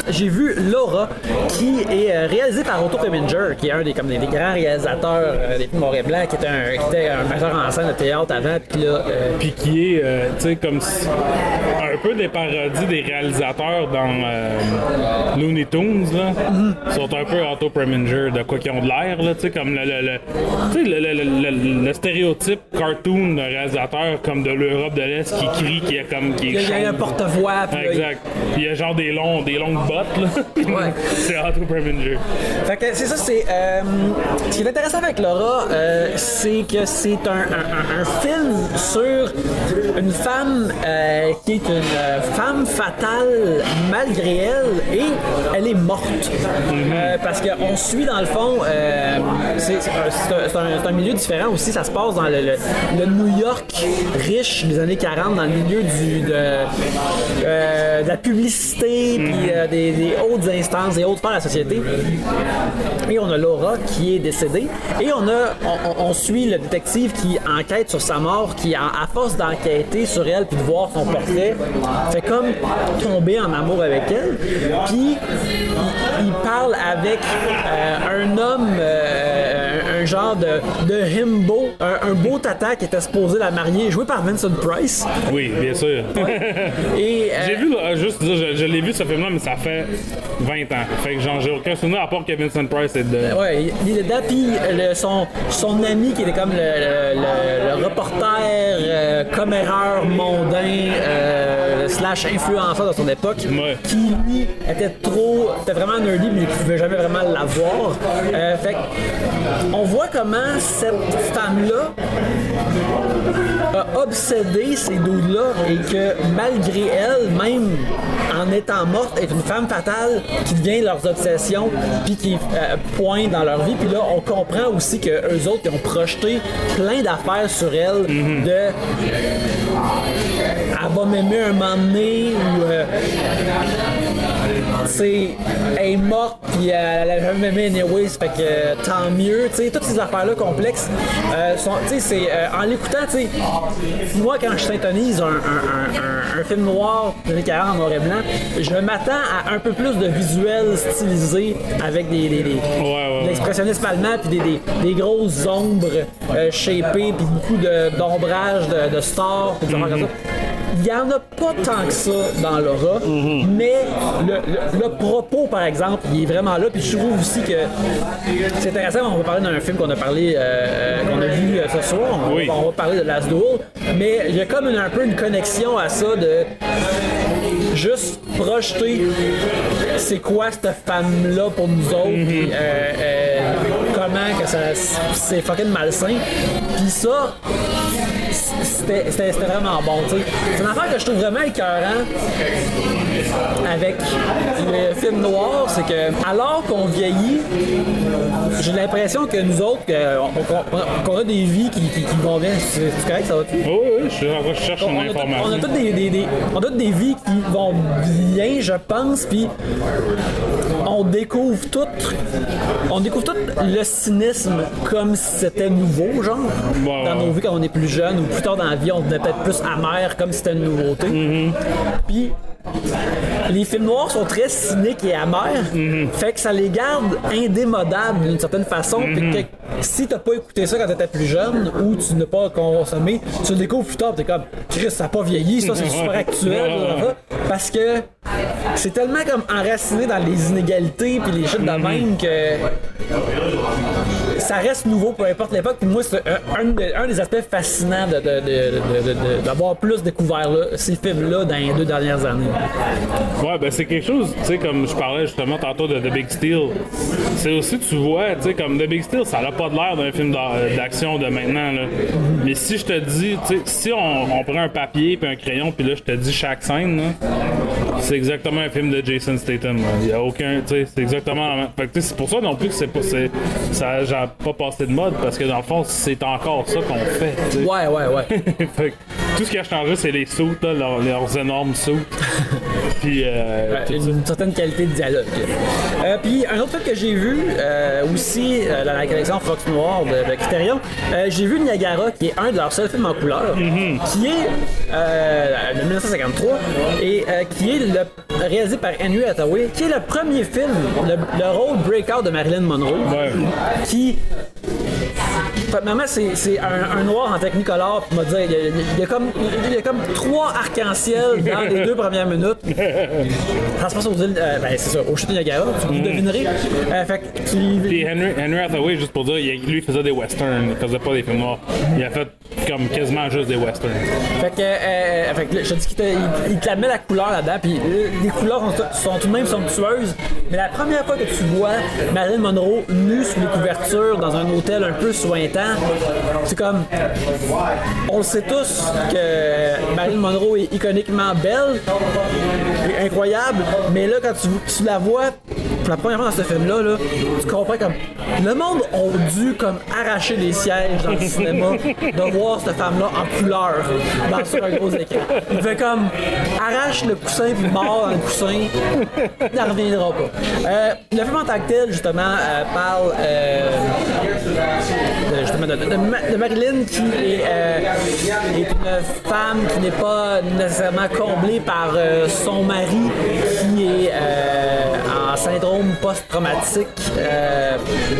J'ai vu Laura, qui est euh, réalisé par Otto Preminger, qui est un des, comme des, des grands réalisateurs euh, des films noir et blanc, qui était un, qui était un metteur en scène de théâtre avant, puis là, euh, Puis qui est, euh, tu sais, comme si- un peu des parodies des réalisateurs dans euh, Looney Tunes, là. Ils sont un peu Otto Preminger, de quoi qu'ils ont de l'air, là, tu sais, comme le, le, le- tu sais, le, le- le- le- le stéréotype cartoon de réalisateur comme de l'Europe de l'Est qui crie, qui est comme. Qui il y a- il y a un porte-voix, Exact. Puis il y a genre des, longs, des longues bottes, là. Ouais. *laughs* c'est Otto Preminger. Fait c'est ça, c'est. euh, ce qui est intéressant avec Laura, euh, c'est que c'est un, un- un- un film sur une femme euh, qui est une femme fatale malgré elle et elle est morte. Euh, parce qu'on suit dans le fond, c'est un, milieu différent aussi, ça se passe dans le, le- le New York riche des années 40, dans le milieu du, de, de la publicité, puis euh, des, des hautes instances, des hautes sphères de la société. Et on a Laura qui est décédée. Et on a, on, suit le détective qui enquête sur sa mort, qui, à, force d'enquêter sur elle puis de voir son portrait, fait comme tomber en amour avec elle. Puis il, il parle avec euh, un homme, euh, un, genre de, de himbo, un, un beau tata qui était supposé la marier, joué par Vincent Price. Oui, bien sûr. Et euh, J'ai vu, là, juste dire, je, je l'ai vu ce film-là, mais ça fait 20 ans. Fait que genre, j'ai aucun souvenir à part que Vincent Price est de. Ouais, il- il est dedans, puis euh, le- son, son ami qui était comme le, le- reporter, euh, comméreur mondain, euh, slash influenceur de son époque, Ouais. qui lui était trop, était vraiment nerdy, mais qui pouvait jamais vraiment l'avoir. Euh, fait on voit comment cette femme-là a obsédé ces dudes-là et que malgré elle, même en étant morte, est une femme fatale qui devient leurs obsessions puis qui euh, pointe dans leur vie. Puis là, on comprend aussi que eux autres, ils ont projeté plein d'affaires sur elle de elle va m'aimer un moment donné ou euh, tu sais, elle est morte puis elle a jamais aimé anyways, fait que euh, tant mieux, tu sais, toutes ces affaires-là complexes, euh, sont, tu sais, c'est, euh, en l'écoutant, tu sais, moi quand je syntonise un, un- un- un- un film noir années 40 en noir et blanc, je m'attends à un peu plus de visuels stylisés avec des, des, des- ouais. de l'expressionnisme allemand puis des, des, des grosses ombres shapées puis beaucoup de, d'ombrage de, de stars des affaires comme ça. Il n'y en a pas tant que ça dans l'aura, mais le, le- le propos, par exemple, il est vraiment là. Puis je trouve aussi que c'est intéressant. On va parler d'un film qu'on a parlé, euh, euh, qu'on a vu euh, ce soir. On, Oui. va, on va parler de Last Duel. Mais il y a comme une- un peu une connexion à ça de juste projeter c'est quoi cette femme-là pour nous autres, puis, euh, euh, comment que ça c'est fucking malsain. Puis ça, c'était vraiment bon. C'est une affaire que je trouve vraiment écœurant avec le film noir, c'est que alors qu'on vieillit, j'ai l'impression que nous autres, on- qu'on a des vies qui, qui, qui vont bien. C'est correct, ça va-tu? Oh, oui, je, je cherche On une a, tout- information. on a toutes des, des- des- on a toutes des vies qui vont bien, je pense, puis on découvre tout, on découvre tout le cynisme comme si c'était nouveau, genre, dans nos vies quand on est plus jeune ou plus tard dans la vie, on devenait peut-être plus amer comme si c'était une nouveauté. Mm-hmm. Puis les films noirs sont très cyniques et amers, Mm-hmm. fait que ça les garde indémodables d'une certaine façon. Puis Mm-hmm. que si t'as pas écouté ça quand t'étais plus jeune ou tu n'as pas consommé, tu le découvres plus tard, t'es comme, Chris, ça a pas vieilli, ça c'est super actuel, blablabla. parce que c'est tellement comme enraciné dans les inégalités puis les shit de même que ça reste nouveau, peu importe l'époque. Puis moi, c'est un, un de- un des aspects fascinants de- de- de- d'avoir plus découvert là, ces films-là dans les deux dernières années. Ouais, ben c'est quelque chose, tu sais, comme je parlais justement tantôt de The Big Steel. C'est aussi, tu vois, tu sais, comme The Big Steel, ça n'a pas de l'air d'un film d'a- d'action de maintenant, là. Mais si je te dis, tu sais, si on, on prend un papier puis un crayon, puis là, je te dis chaque scène, c'est exactement un film de Jason Statham. là. Il y a aucun, tu sais, c'est exactement la même. Fait que, tu sais, c'est pour ça non plus que c'est pas, ça a pas passé de mode, parce que dans le fond, c'est encore ça qu'on fait, tu sais. Ouais, ouais, ouais. *laughs* Fait que tout ce qui a changé, c'est les sauts, là, leurs, leurs énormes sauts. *laughs* Puis, euh, une certaine qualité de dialogue. Euh, puis un autre film que j'ai vu euh, aussi euh, dans la collection Fox Noir de, de Criterion, j'ai vu Niagara qui est un de leurs seuls films en couleur, qui est de 1953 et qui est le, réalisé par Henry Hathaway, qui est le premier film, le, le rôle breakout de Marilyn Monroe, Ouais. qui Maman, c'est un, un noir en technicolor, puis m'a dit, il y, a, il y a comme, il y a comme trois arcs-en-ciel dans les deux premières minutes. Ça se passe aux îles, euh, ben c'est ça, au chute de Niagara, vous devinerez. Euh, fait Puis Henry, Henry Hathaway, juste pour dire, lui il faisait des westerns, il faisait pas des films noirs. Il a fait comme quasiment juste des westerns. Fait que, euh, fait que là, je te dis qu'il te, il, il te la met la couleur là-dedans, puis euh, les couleurs sont, sont tout de même somptueuses, mais la première fois que tu vois Marilyn Monroe nue sous les couvertures dans un hôtel un peu sointant, c'est comme. On le sait tous que Marilyn Monroe est iconiquement belle, et incroyable, mais là, quand tu, la vois pour la première fois dans ce film-là, là, tu comprends comme. Le monde a dû comme arracher les sièges dans le cinéma de voir cette femme-là en couleur dans, sur un gros écran. Il fait comme arrache le coussin puis mort dans le coussin, il n'en reviendra pas. Euh, le film en tant que tel, justement, euh, parle euh, de, de- de Ma- de Marilyn qui est, euh, est une femme qui n'est pas nécessairement comblée par euh, son mari qui est euh, en syndrome post-traumatique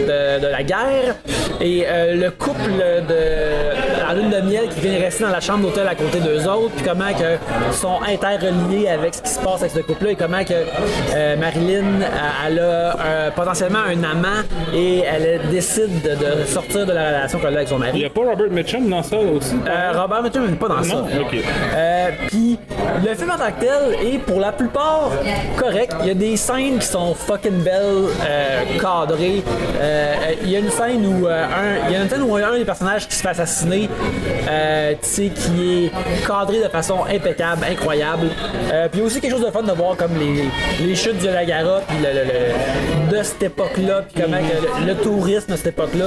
de, la guerre. Et le couple de la lune de miel qui vient rester dans la chambre d'hôtel à côté d'eux autres puis comment que sont interreliés avec ce qui se passe avec ce couple-là et comment que Marilyn elle a potentiellement un amant et elle décide de, de sortir de la relation qu'elle a avec son Il mari. y a pas Robert Mitchum dans ça aussi? Euh, Robert Mitchum n'est pas dans ça. Non? Ok. Euh, Puis le film en tant que tel est pour la plupart correct. Il y a des scènes qui sont fucking belles, euh, cadrées. Euh, Il y a une scène où euh, un, il y a une scène où un des personnages qui se fait assassiner, tu sais, qui est cadré de façon impeccable, incroyable. Puis il y a aussi quelque chose de fun de voir comme les, les chutes du Niagara, puis le, le- le- de cette époque-là, puis comment le, le tourisme de cette époque-là.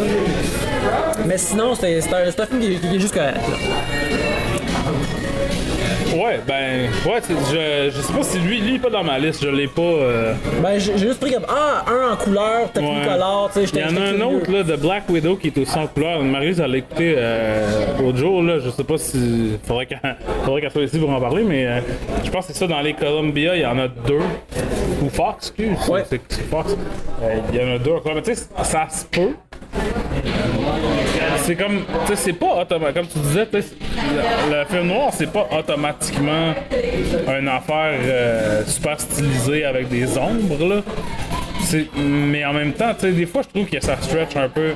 Mais sinon, c'est un, un film qui, qui est juste correct. là. Ouais, ben, ouais, je, je sais pas si lui, lui, il est pas dans ma liste, je l'ai pas. euh, Ben, j'ai juste pris comme Ah, un en couleur, technicolor, tu sais, Il y en a un autre, là, de Black Widow, qui est aussi en couleur. Marie, elle l'a écouté euh, l'autre jour, là. Je sais pas si. Faudrait qu'elle faudrait qu'elle soit ici pour en parler, mais euh, je pense que c'est ça, dans les Columbia, il y en a deux. Ou Fox, excuse. Ouais. C'est c'est Fox. Euh, Il y en a deux encore. Mais tu sais, ça se peut. C'est comme, tu sais, c'est pas automatique. Comme tu disais, tu sais, le, le film noir, c'est pas automatiquement une affaire euh, super stylisée avec des ombres, là. Mais en même temps, tu sais, des fois, je trouve que ça stretch un peu.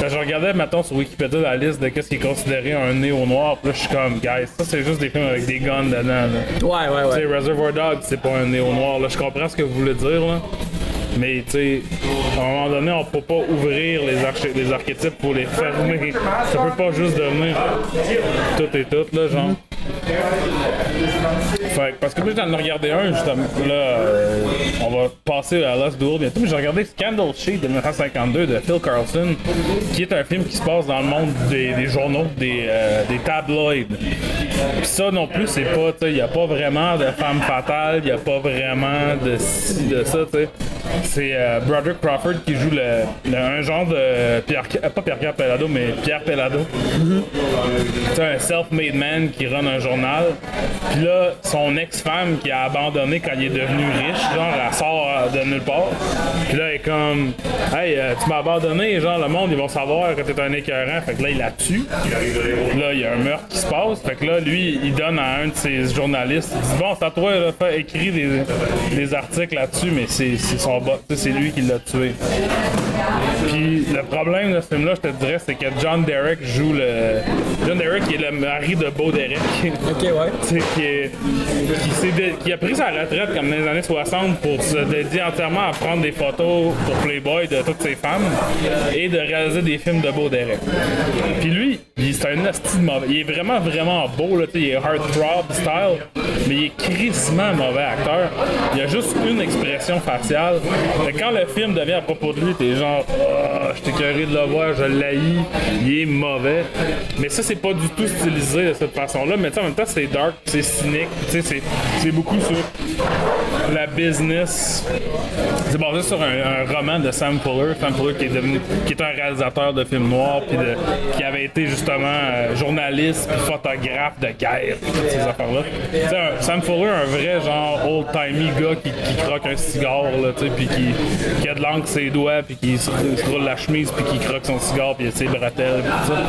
Quand je regardais, maintenant sur Wikipédia la liste de qu'est-ce qui est considéré un néo noir, puis là, je suis comme, guys, ça, c'est juste des films avec des guns dedans, là. Ouais, ouais, Tu sais, ouais. Reservoir Dogs, c'est pas un néo noir, là. Je comprends ce que vous voulez dire, là. Mais, tu sais, à un moment donné, on peut pas ouvrir les, les archétypes pour les fermer. Ça peut pas juste devenir tout et tout, là, genre. Fait parce que moi, j'en ai regardé un, justement. Là, euh, on va passer à Lost Duel bientôt. Mais j'ai regardé Scandal Sheet de 1952 de Phil Carlson, qui est un film qui se passe dans le monde des, des journaux, des, euh, des tabloïds. Puis ça non plus, c'est pas, tu sais, il n'y a pas vraiment de femme fatale, il n'y a pas vraiment de ci, de ça, tu sais. C'est euh, Broderick Crawford qui joue le, le- un genre de Pierre, euh, pas Pierre Pellado, mais Pierre Pellado. C'est un self-made man qui run un journal. Puis là, son ex-femme qui a abandonné quand il est devenu riche, genre, elle sort de nulle part. Puis là, elle est comme, hey, euh, tu m'as abandonné, genre, le monde, ils vont savoir que t'es un écœurant. Fait que là, il la tue. Là, il y a un meurtre qui se passe. Fait que là, lui, il donne à un de ses journalistes, il dit, bon, c'est à toi, là, fais, écris des, des articles là-dessus, mais c'est son sais, C'est lui qui l'a tué. Puis le problème de ce film-là, je te dirais, c'est que John Derek joue le. John Derek est le mari de Beau Derek. Ok, ouais. *laughs* Qui, est- qui, a pris sa retraite comme dans les années 60 pour se dédier entièrement à prendre des photos pour Playboy de toutes ses femmes et de réaliser des films de Beau Derek. Puis lui, c'est un de mauvais. Il est vraiment, vraiment beau, là, il est heartthrob style, mais il est crissement mauvais acteur. Il a juste une expression faciale. Fait quand le film devient à propos de lui, t'es genre, Ah, je t'ai de le voir, je l'haïs, il est mauvais. Mais ça, c'est pas du tout stylisé de cette façon-là, mais en même temps, c'est dark, c'est cynique, c'est beaucoup sur la business. C'est basé sur un, un roman de Sam Fuller. Sam Fuller qui est devenu, qui est un réalisateur de films noirs, puis qui avait été justement euh, journaliste, puis photographe de guerre, puis toutes ces affaires-là. Sam Fuller, un vrai genre old-timey gars qui, qui croque un cigare, là, tu sais, puis qui, qui a de sur ses doigts, puis qui se, se roule la chemise, puis qui croque son cigare, puis ses bretelles, puis tout ça.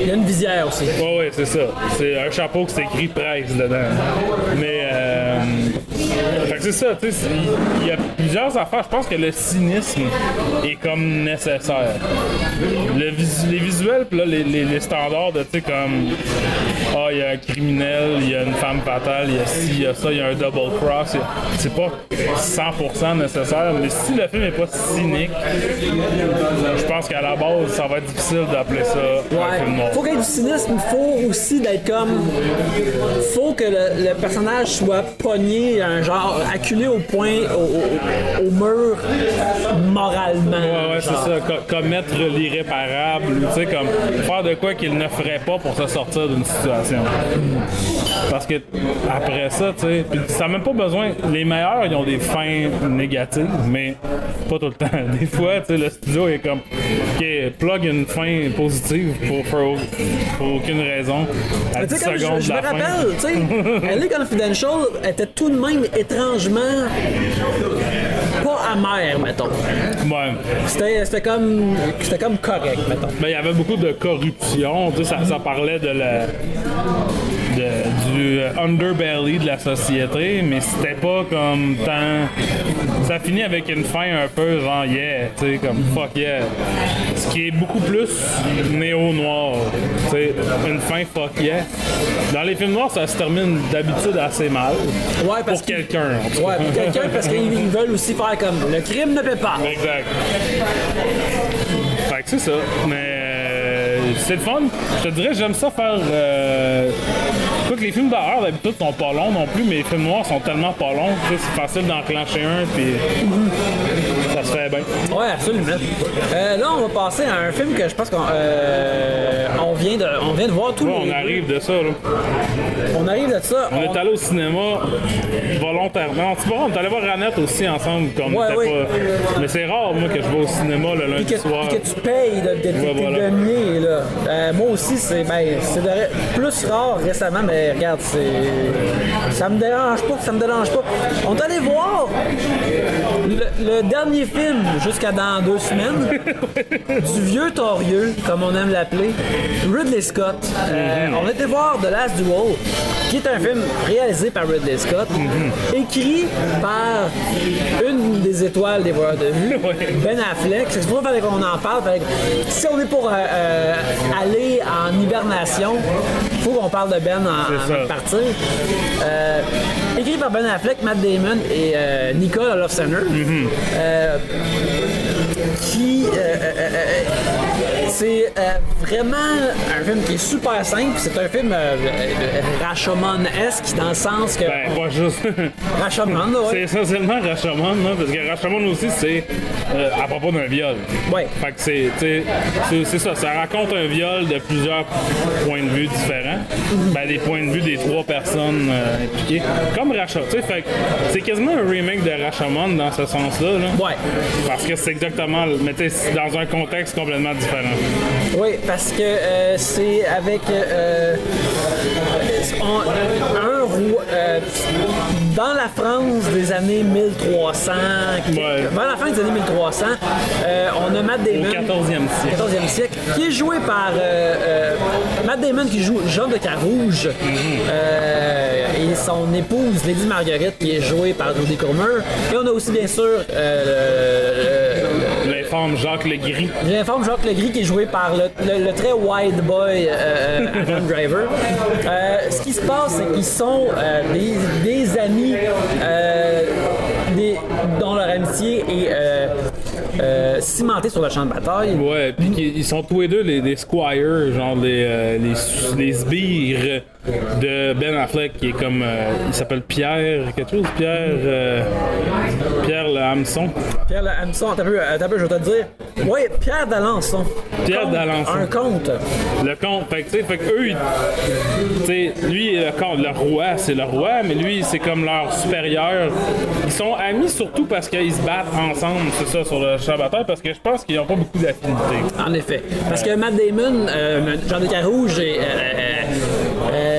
Il y a une visière aussi. Ouais, ouais, c'est ça. C'est un chapeau qui c'est écrit presse dedans. Mais, c'est ça, tu sais, il y a plusieurs affaires. Je pense que le cynisme est comme nécessaire. Le les visuels, puis là, les, les- les standards de, tu sais, comme, ah, il y a un criminel, il y a une femme fatale, il y a ci, il y a ça, il y a un double cross. il C'est pas 100% nécessaire, mais si le film est pas cynique, je pense qu'à la base, ça va être difficile d'appeler ça un film noir. Faut qu'il y ait du cynisme, faut aussi d'être comme. Faut que le, le personnage soit pogné, un genre acculé au point, au, au- au mur, moralement. Ouais, ouais, c'est ça. Co- commettre l'irréparable, tu sais, comme faire de quoi qu'il ne ferait pas pour se sortir d'une situation. Parce que après ça, tu sais, ça n'a même pas besoin. Les meilleurs, ils ont des fins négatives, mais pas tout le temps. *laughs* Des fois, tu sais, le studio est comme, ok, plug une fin positive pour, pour, pour aucune raison. À Mais 10 tu sais, comme secondes je, je me rappelle, tu sais, *laughs* Confidential était tout de même pas amer, mettons. Ouais. C'était comme, c'était comme correct, mettons. Ben, il y avait beaucoup de corruption. Tu sais, ça, ça parlait de la. de- du underbelly de la société, mais c'était pas comme tant. Ça finit avec une fin un peu genre yeah, tu sais, comme fuck yeah. Ce qui est beaucoup plus néo-noir. Tu sais, une fin fuck yeah. Dans les films noirs, ça se termine d'habitude assez mal. Ouais, parce Pour que- quelqu'un. Ouais, pour quelqu'un, parce qu'ils ils veulent aussi faire comme le crime ne paie pas. Exact. Fait que c'est ça. Mais euh, c'est le fun. Je te dirais, j'aime ça faire. Euh... Que les films d'horreur d'habitude sont pas longs non plus, mais les films noirs sont tellement pas longs que c'est facile d'enclencher un, puis ça se fait bien. Ouais, absolument. Euh, là, on va passer à un film que je pense qu'on euh, on vient de, on vient de voir tout Ouais, le on arrive de ça, là. On arrive de ça. On est allé au cinéma volontairement. Tu vois, on est allé voir Ranette aussi ensemble, comme Ouais, pas. Mais c'est rare, moi, que je vais au cinéma le lundi que, soir. que tu payes de- Ouais, voilà. là. Euh, moi aussi, c'est ben, plus rare récemment, mais regarde, c'est. Ça me dérange pas, ça me dérange pas. On est allé voir le, le dernier film jusqu'à dans deux semaines *laughs* du vieux torieux, comme on aime l'appeler, Ridley Scott. Euh, On était voir The Last Duel, qui est un film réalisé par Ridley Scott, écrit par une des étoiles des voyeurs de vue. *laughs* Ben Affleck. C'est pour qu'on en parle. Si on est pour euh, euh, en hibernation, il faut qu'on parle de Ben en, ça. partir. Euh, écrit par Ben Affleck, Matt Damon et euh, Nicole Olofsener. Mm-hmm. Euh, qui c'est euh, vraiment un film qui est super simple. C'est un film euh, Rashomon-esque dans le sens que Ben, pas juste. *laughs* Rashomon, là, C'est ouais. essentiellement Rashomon, là, parce que Rashomon aussi, c'est euh, à propos d'un viol. Ouais. Fait que c'est, c'est, ça, ça raconte un viol de plusieurs points de vue différents. Ben, des points de vue des trois personnes euh, impliquées. Comme Rashomon, tu sais, fait que c'est quasiment un remake de Rashomon dans ce sens-là. Là. Ouais. Parce que c'est exactement, mais tu sais, c'est dans un contexte complètement différent. Oui, parce que euh, c'est avec euh. Euh, dans la France des années 1300, Ouais. vers la fin des années 1300, euh, on a Matt Au Damon. 14e siècle. 14e siècle, qui est joué par euh, euh, Matt Damon qui joue Jean de Carouge et son épouse Lady Marguerite qui est jouée par Jodie Comer. Et on a aussi bien sûr L'informe Jacques Legris. J'informe Jacques Legris qui est joué par le, le- le très wide boy Adam Driver. Ce qui se passe, c'est qu'ils sont euh, des, amis euh, dont leur amitié est euh, euh, sur le champ de bataille. Ouais, puis ils sont tous les deux les, des squires, genre les, les sbires de Ben Affleck, qui est comme. euh, il s'appelle Pierre, quelque chose, Pierre. euh, Pierre le hameçon. Pierre le hameçon, t'as peu, t'as peu, je vais te dire. Oui, Pierre d'Alençon. Pierre d'Alençon. Un conte. Le comte, fait que, tu sais, fait que eux, sais, lui, le comte, le roi, c'est le roi, mais lui, c'est comme leur supérieur. Ils sont amis surtout parce qu'ils se battent ensemble, c'est ça, sur le champ bataille, parce que je pense qu'ils n'ont pas beaucoup d'affinité. En effet. Parce que Matt Damon, euh, Jean de Carouge, est, euh, euh, euh,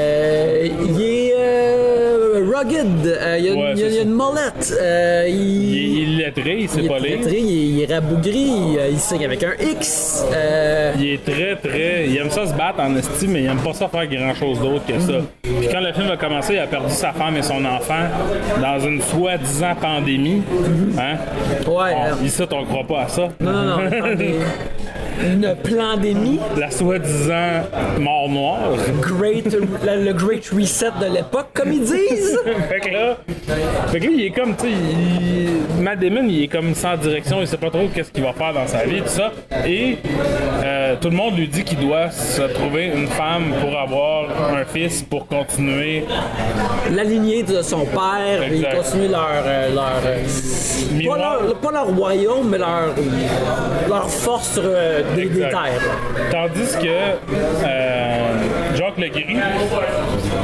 il est euh, rugged. Euh, il, y a, Ouais, il il une molette. Euh, il, est lettré, il sait il est pas lire. lettré, il, est- il est rabougri, il, il signe avec un X. Euh, Il est très, très. Il aime ça se battre en estime, mais il aime pas ça faire grand chose d'autre que ça. Puis quand le film a commencé, il a perdu sa femme et son enfant dans une soi-disant pandémie. Hein? ouais. Bon, euh, ici, on croit pas à ça. non, non, non. *laughs* Une pandémie, La soi-disant mort noire. great, le, le Great Reset de l'époque, comme ils disent. *laughs* fait que là, fait que là, il est comme, tu sais, il- Matt Damon, il est comme sans direction, il sait pas trop qu'est-ce qu'il va faire dans sa vie, tout ça. Et euh, tout le monde lui dit qu'il doit se trouver une femme pour avoir un fils pour continuer. La lignée de son père et continuer leur. euh, leur euh, pas, leur, pas leur royaume, mais leur, leur force euh, des, des Exact. terres. Tandis que euh, Jacques Legris,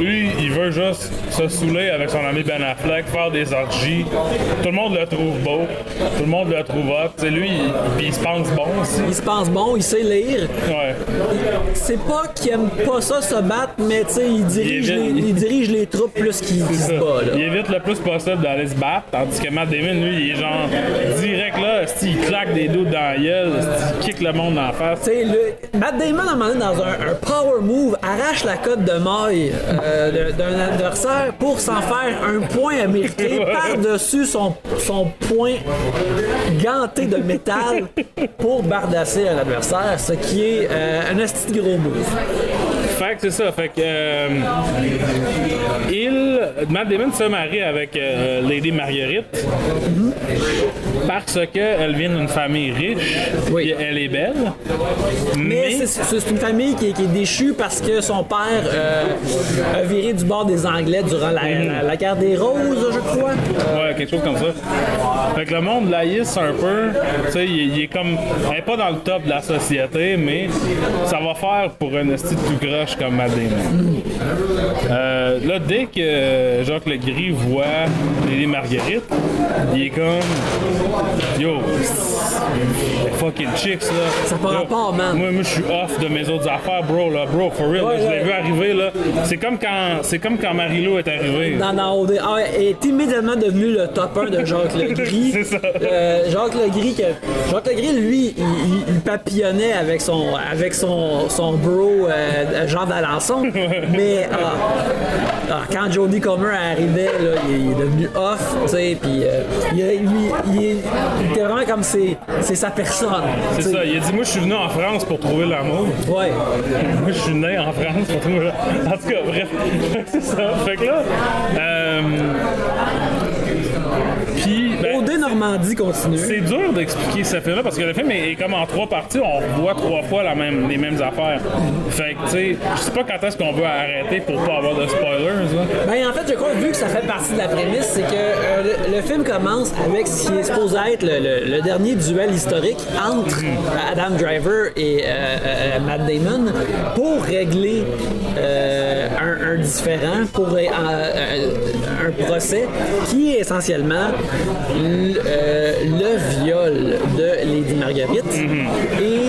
lui, il veut juste se saouler avec son ami Ben Affleck, faire des orgies. Tout le monde le trouve beau, tout le monde le trouve hot. Lui, il, se pense bon aussi. Il se pense bon, il sait lire. Ouais. C'est pas qu'il aime pas ça se battre, mais tu sais, il dirige, Il les, il dirige les troupes plus qu'il se bat. Là. Il évite le plus possible d'aller se battre, tandis que Matt Damon, lui, il est genre direct là, il claque des doutes dans la gueule, il kick le monde en face. Tu sais, le- Matt Damon, à un moment donné, dans un, un power move, arrache la cote de maille euh, d'un adversaire pour s'en faire un point américain *laughs* par-dessus son, son point ganté de métal pour bardasser un adversaire, ce qui est euh, un esti gros move. Fait que c'est ça, fait que euh, il, Matt Damon se marie avec euh, Lady Marguerite parce qu'elle vient d'une famille riche Oui. et elle est belle. Mais Mais, c'est- une famille qui est, qui est déchue parce que son père euh, a viré du bord des Anglais durant la, la- la guerre des Roses, je crois. Ouais, quelque chose comme ça. Fait que le monde laïsse un peu. Tu sais, il, il est comme. Elle est pas dans le top de la société, mais ça va faire pour un esti tout croche comme Matt Damon. Euh, là, dès que Jacques Legris voit Lady Marguerite, il est comme. Yo, fucking chicks là. Ça par rapport, man. Moi, moi je suis off de mes autres affaires, bro, là, bro, for real. là, je l'ai vu arriver, là. C'est comme quand, c'est comme quand Marie-Lou est arrivée. Dans OD. Ah, est immédiatement devenu le top 1 de Jacques Legris. *laughs* C'est ça. Euh, Jacques Legris, que, Jacques Legris, lui, il, il- il papillonnait avec son, avec son, son bro euh, Jean d'Alençon. *laughs* Mais ah, ah, quand Jodie Comer arrivait, là, il, il est devenu off, tu sais, puis euh, il, il, il, il était vraiment comme c'est, c'est sa personne. C'est ça, il a dit Moi, je suis venu en France pour trouver l'amour. Ouais. Moi, je suis né en France pour trouver l'amour. En tout cas, bref. *laughs* c'est ça. Fait que là. Euh... Puis, ben, OD Normandie continue. c'est dur d'expliquer ce film-là parce que le film est, est comme en trois parties. On revoit trois fois la même, les mêmes affaires. Fait que, tu sais, je sais pas quand est-ce qu'on veut arrêter pour pas avoir de spoilers. Là. Ben, en fait, je crois, vu que ça fait partie de la prémisse, c'est que euh, le, le film commence avec ce qui est supposé être le, le- le dernier duel historique entre Adam Driver et euh, euh, Matt Damon pour régler un, un différent, pour euh, un procès qui est essentiellement euh, le viol de Lady Marguerite. Et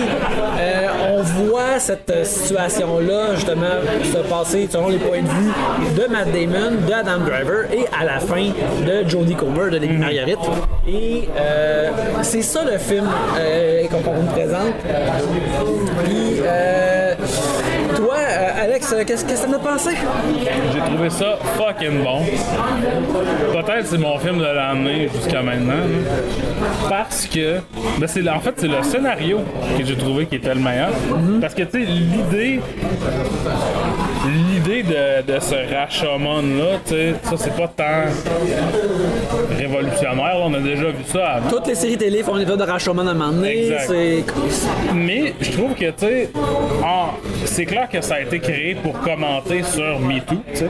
euh, voit cette situation-là, justement, se passer selon les points de vue de Matt Damon, de Adam Driver et à la fin de Jodie Comer de Lady Marguerite. Et euh, c'est ça le film qu'on qu'on vous présente. Puis, Alex, euh, qu'est-ce que t'en as pensé? J'ai trouvé ça fucking bon. Peut-être c'est mon film de l'année jusqu'à maintenant. Parce que, ben c'est, en fait, c'est le scénario que j'ai trouvé qui était le meilleur. Parce que, tu sais, l'idée. L'idée de, de ce Rashomon-là, tu sais, ça c'est pas tant révolutionnaire. On a déjà vu ça avant. Toutes les séries télé font un épisode de Rashomon à un moment donné. C'est... Mais je trouve que, tu sais, en- c'est clair que ça a été créé pour commenter sur MeToo, tu sais.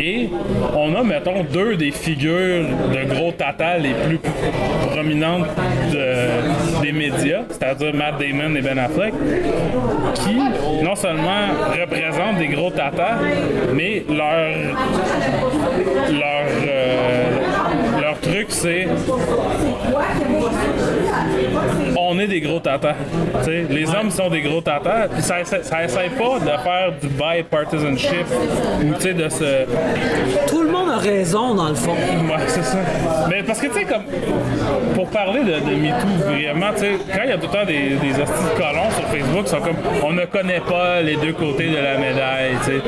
Et on a, mettons, deux des figures de gros tata les plus prominentes de- des médias, c'est-à-dire Matt Damon et Ben Affleck, qui non seulement représentent des gros tatas, mais leur leur euh, truc c'est on est des gros tatas. Les hommes sont des gros tatas. Puis ça, ça essaie pas de faire du bipartisanship ou de se. Tout le monde a raison, dans le fond. Ouais, c'est ça. Mais parce que tu sais, comme. Pour parler de, de MeToo, vraiment, tu sais, quand il y a tout le temps des, des hosties de colons sur Facebook, ils sont comme. On ne connaît pas les deux côtés de la médaille, tu sais.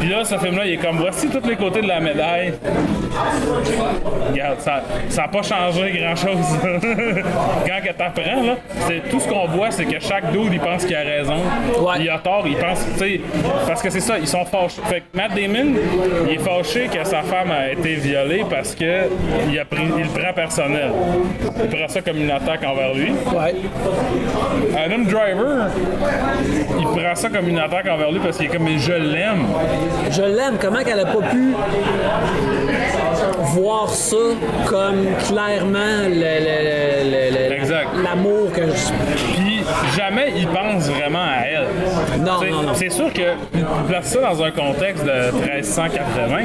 Puis là, ce film-là, il est comme. Voici tous les côtés de la médaille. Regarde, ça n'a pas changé grand-chose. Quand *laughs* que t'apprends, là, c'est tout ce qu'on voit, c'est que chaque dude, il pense qu'il a raison. Ouais. Il a tort, il pense, tu sais, parce que c'est ça, ils sont fâchés. Fait que Matt Damon, il est fâché que sa femme a été violée parce que il a pris, il le prend personnel. Il prend ça comme une attaque envers lui. Ouais. Adam Driver, il prend ça comme une attaque envers lui parce qu'il est comme, mais je l'aime. Je l'aime. Comment qu'elle a pas pu voir ça comme clairement l'amour que je... Puis jamais il pense vraiment à elle. Non, T'sais, non, non. C'est sûr que place ça dans un contexte de 1380.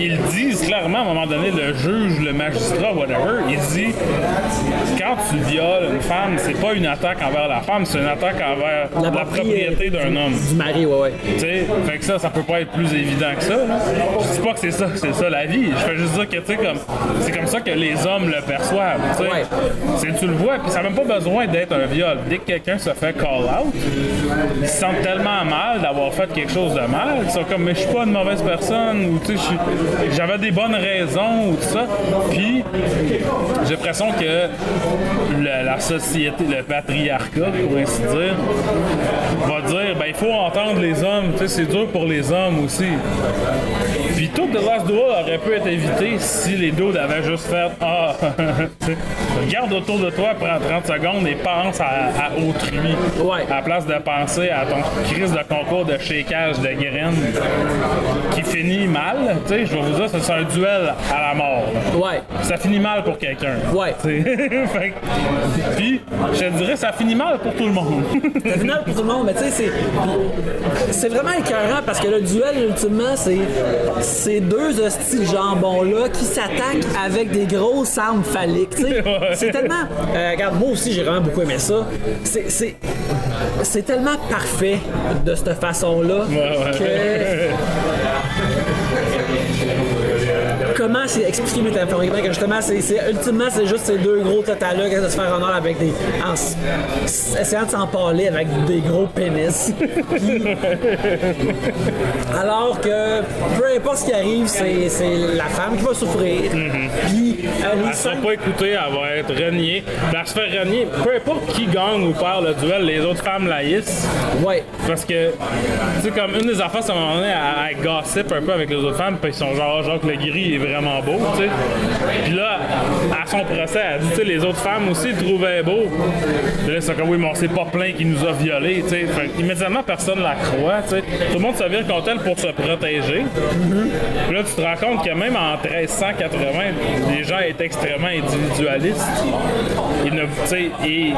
Ils disent clairement à un moment donné, le juge, le magistrat, whatever, il dit quand tu violes une femme, c'est pas une attaque envers la femme, c'est une attaque envers la, propriété d'un homme. Du mari, ouais, ouais. Tu sais, fait que ça, ça peut pas être plus évident que ça. là. Je dis pas que c'est ça, c'est ça la vie. Je fais juste dire que, tu sais, comme, c'est comme ça que les hommes le perçoivent. tu sais. Ouais. C'est, tu le vois, puis ça n'a même pas besoin d'être un viol. Dès que quelqu'un se fait call out, ils se sentent tellement mal d'avoir fait quelque chose de mal, ils sont comme, mais je suis pas une mauvaise personne, ou tu sais, j'avais des bonnes raisons, ou tout ça. Puis, j'ai l'impression que la société, le patriarcat, pour ainsi dire, va dire ben il faut entendre les hommes, tu sais, c'est dur pour les hommes aussi. Puis tout The Last Duel aurait pu être évité si les dudes avaient juste fait Ah, *laughs* regarde autour de toi, prends 30 secondes et pense à, à autrui. Ouais. À la place de penser à ton crise de concours de shakeage de graines qui finit mal, tu sais, je vais vous dire, c'est un duel à la mort. Ouais. Ça finit mal pour quelqu'un. Ouais. *laughs* Fait que- Puis, je te dirais, ça finit mal pour tout le monde. *laughs* C'est final pour tout le monde, mais tu sais, c'est. C'est vraiment écœurant parce que le duel, ultimement, c'est. Ces deux hosties de jambon-là qui s'attaquent avec des grosses armes phalliques. *laughs* C'est tellement. euh, regarde, moi aussi, j'ai vraiment beaucoup aimé ça. C'est. C'est c'est tellement parfait de cette façon-là ouais. que comment c'est expliqué métaphoriquement que justement c'est, c'est- ultimement c'est juste ces deux gros tatas-là qui de se faire honneur avec des en essayant de s'en parler avec des gros pénis *laughs* alors que peu importe ce qui arrive c'est, c'est la femme qui va souffrir puis les Elle sera pas écoutée, elle va être reniée. Puis elle se fait renier. Peu importe qui gagne ou perd le duel, les autres femmes laïssent. ouais Parce que, tu sais, comme une des affaires, c'est à un moment donné, elle, elle gossip un peu avec les autres femmes, puis ils sont genre, Jacques Le Gris est vraiment beau, tu sais. Puis là, à son procès, elle dit, tu sais, les autres femmes aussi le trouvaient beau. Puis là, c'est comme, oui, mais on s'est pas plaint qu'il nous a violés, tu sais. Fait immédiatement, personne la croit, tu sais. Tout le monde se vire contre elle pour se protéger. Puis là, tu te rends compte que même en 1380, les gens étaient extrêmement individualistes. Ils ne, tu sais, et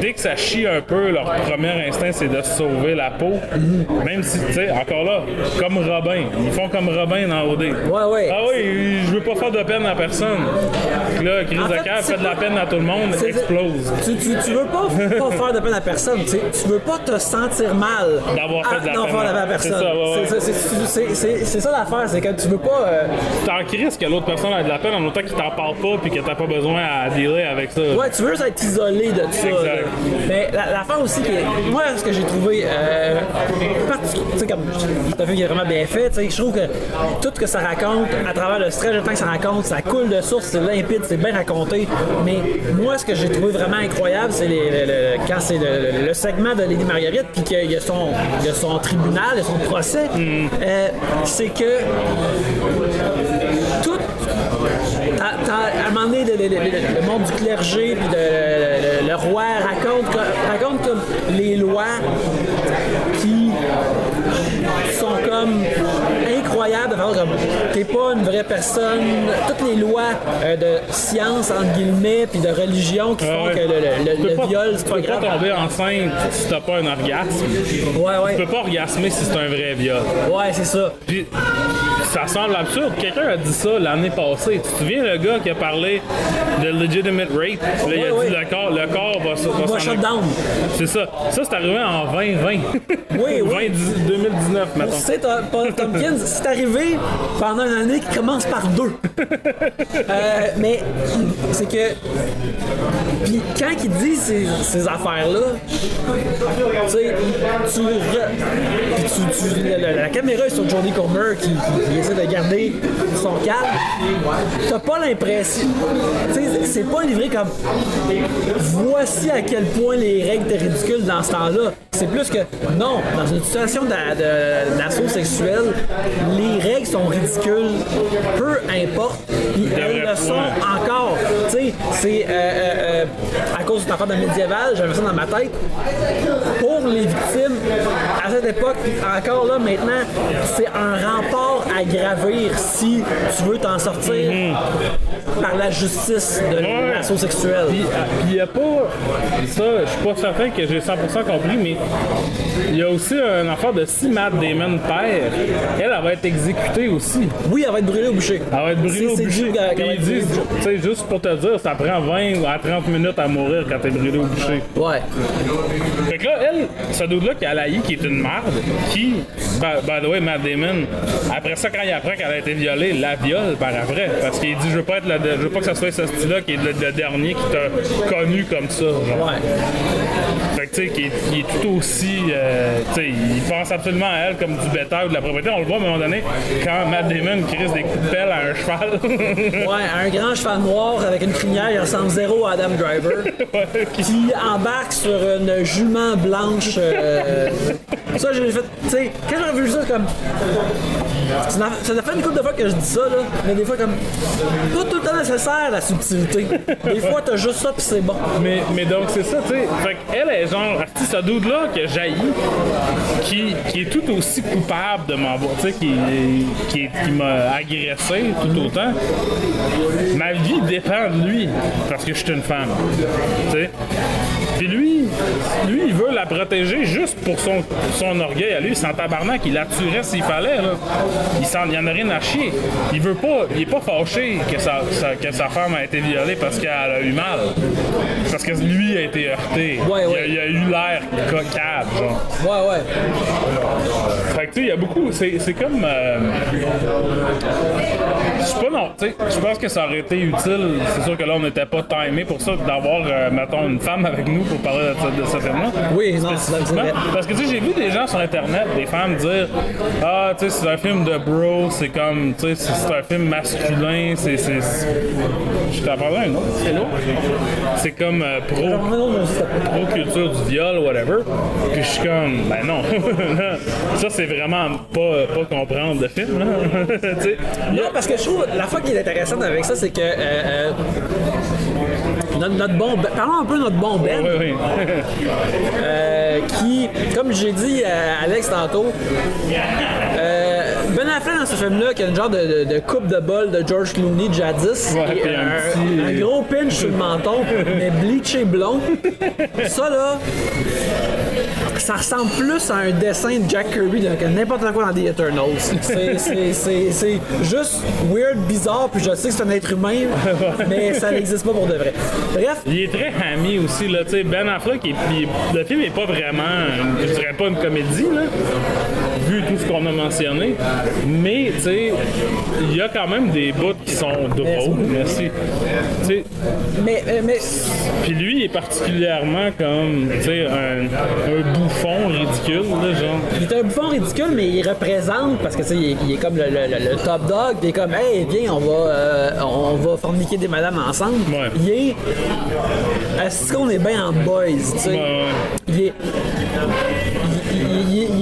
dès que ça chie un peu, leur premier instinct, c'est de sauver la peau. Même si, tu sais, encore là, comme Robin. Ils font comme Robin dans OD. Ouais, ouais. Ah oui, je veux pas faire de peine à personne. Là, Chris En fait, de cœur fait de la peine à tout le monde, explose. Tu, tu, tu veux pas, *laughs* pas faire de peine à personne. Tu, sais, tu veux pas te sentir mal D'avoir fait de la à- peine à- personne. c'est ça, l'affaire, c'est que tu veux pas. euh, T'en crises que l'autre personne a de la peine en autant qu'il t'en parle pas puis que t'as pas besoin à dealer avec ça. Ouais, tu veux juste être isolé de tout ça. Exact. Mais la- l'affaire aussi, moi, ce que j'ai trouvé, euh, tu sais, comme c'est un film qui est vraiment bien fait, tu sais, je trouve que tout ce que ça raconte, à travers le stress de temps que ça raconte, ça coule de source, c'est limpide, c'est bien raconté. Mais moi, ce que j'ai trouvé vraiment incroyable, c'est le- le- quand c'est le, le- le segment de Lady Marguerite, puis qu'il y a son, il y a son tribunal, il y a son procès, euh, c'est que tout à un moment donné, le, le- le- le monde du clergé puis le, le- le roi raconte, co- raconte comme les lois qui sont comme incroyables. Enfin, comme t'es pas une vraie personne. Toutes les lois euh, de science entre guillemets puis de religion qui font ouais. que le, le- Tu le peux pas, viol c'est tu pas peux pas tomber enceinte si t'as pas un orgasme. Ouais ouais. Tu peux pas orgasmer si c'est un vrai viol. Ouais c'est ça. Puis, ça semble absurde. Quelqu'un a dit ça l'année passée. Tu te souviens le gars qui a parlé de legitimate rape? Là, il a dit le corps, le corps va, va va shut down. C'est ça. Ça, c'est arrivé en 2020. Oui, oui. *laughs* 20, 2019, Tu mettons. sais, t'as- Paul Tompkins, c'est arrivé pendant une année qui commence par deux. *laughs* Euh, mais c'est que. Puis quand il dit ces, ces affaires-là, tu sais, tu, tu- tu- la, la- la caméra est sur Jodie Comer qui essaie de garder son calme. T'as pas l'impression. Tu sais, c'est pas livré comme. Voici à quel point les règles étaient ridicules dans ce temps-là. C'est plus que. Non, dans une situation d'assaut sexuel, les règles sont ridicules, peu importe. Puis elles le sont encore. Tu sais, c'est. euh, euh, euh, à cause d'une affaire de médiéval, j'avais ça dans ma tête. Pour les victimes, à cette époque, encore là, maintenant, c'est un rempart à gravir si tu veux t'en sortir par la justice de Ouais. l'assaut sexuel. Puis il n'y a pas. Ça, je suis pas certain que j'ai 100% compris, mais il y a aussi un affaire de si Matt Damon elle, elle va être exécutée aussi. Oui, elle va être brûlée au boucher. Elle va être brûlée au bûcher. Puis ils disent, bûcher. tu sais, juste pour te dire, ça prend 20 à 30 minutes à mourir quand t'es brûlé au bûcher. Ouais. Fait que là, elle, ce dude-là qui a qui est une merde, qui, by, by the way, Matt Damon, après ça, quand il apprend qu'elle a été violée, la viole par après. Parce qu'il dit, je veux pas être le, je veux pas que ça soit ce style-là qui est le, le dernier qui t'a connu comme ça. genre. Ouais. Fait que tu sais, qui est, qui est tout aussi. euh, tu sais, il pense absolument à elle comme du bétail ou de la propriété. On le voit un moment donné, quand Matt Damon crise des coups de pelle à un cheval. *laughs* Ouais, un grand cheval noir avec une crinière, il ressemble zéro à Adam Driver. *laughs* qui- qui embarque sur une jument blanche. euh, ça, j'ai fait. Tu sais, quand j'ai vu ça, comme. Ça fait une couple de fois que je dis ça, là, mais des fois, comme. Pas tout le temps nécessaire, la subtilité. Des fois, t'as juste ça, pis c'est bon. Mais, mais donc, c'est ça, tu sais. Fait qu'elle est genre, ce dude-là que jaillit, qui, qui est tout aussi coupable de m'avoir, tu sais, qui, m'a agressé tout autant. Ma vie dépend de lui, parce que je suis une femme. Tu sais. Puis lui, lui, il veut la protéger juste pour son, son orgueil à lui. Sans tabarnak, il la tuerait s'il fallait. Là. Il, s'en, il en a rien à chier. Il veut pas, il est pas fâché que sa, sa- que sa femme a été violée parce qu'elle a eu mal. Parce que lui a été heurté. Ouais, Il, a, ouais. il a eu l'air coquable, genre. Ouais, ouais. Fait que tu sais, il y a beaucoup. C'est, c'est comme. euh, je sais pas, non. Tu sais, je pense que ça aurait été utile. C'est sûr que là, on n'était pas timé pour ça, d'avoir, euh, mettons, une femme avec nous pour parler de, de ce film-là. Oui, non, c'est. Parce que tu sais, j'ai vu des gens sur internet, des femmes dire Ah, tu sais, c'est un film de bro, c'est comme, tu sais, c'est un film masculin, c'est. Je t'en parlais un autre, c'est l'autre. C'est comme euh, pro, c'est- pro culture du viol, whatever. Puis je suis comme, ben non. *laughs* ça, c'est vraiment pas, pas comprendre le film, là. *laughs* Non, parce que je trouve, la fois qui est intéressante avec ça, c'est que. euh, euh, notre, notre bon parlons un peu de notre bon Ben, Oui, oui. euh, qui, comme j'ai dit à Alex tantôt, Ben Affleck dans ce film-là, qui a une genre de, de- de coupe de bol de George Clooney jadis, Ouais, et puis un un, petit- un gros pinch sur le menton, mais bleaché blond. Ça là, ça ressemble plus à un dessin de Jack Kirby que n'importe quoi dans The Eternals. C'est juste weird, bizarre, puis je sais que c'est un être humain, mais ça n'existe pas pour de vrai. Bref, Il est très hammy aussi, là, tu sais, Ben Affleck, il- il- le film est pas vraiment, je dirais pas une comédie, là, vu tout ce qu'on a mentionné, mais, tu sais, il y a quand même des bouts qui sont drôles, merci. Tu sais, mais, euh, mais puis lui, il est particulièrement comme, tu sais, un, un bouffon ridicule, là, genre. il est un bouffon ridicule, mais il représente, parce que tu sais, il, est- il est comme le, le- le top dog, il est comme, hey, viens, on va, euh, on va forniquer des madames ensemble. Ouais. Il est. Est-ce qu'on est bien en boys, tu sais? Ouais, ouais. Il est.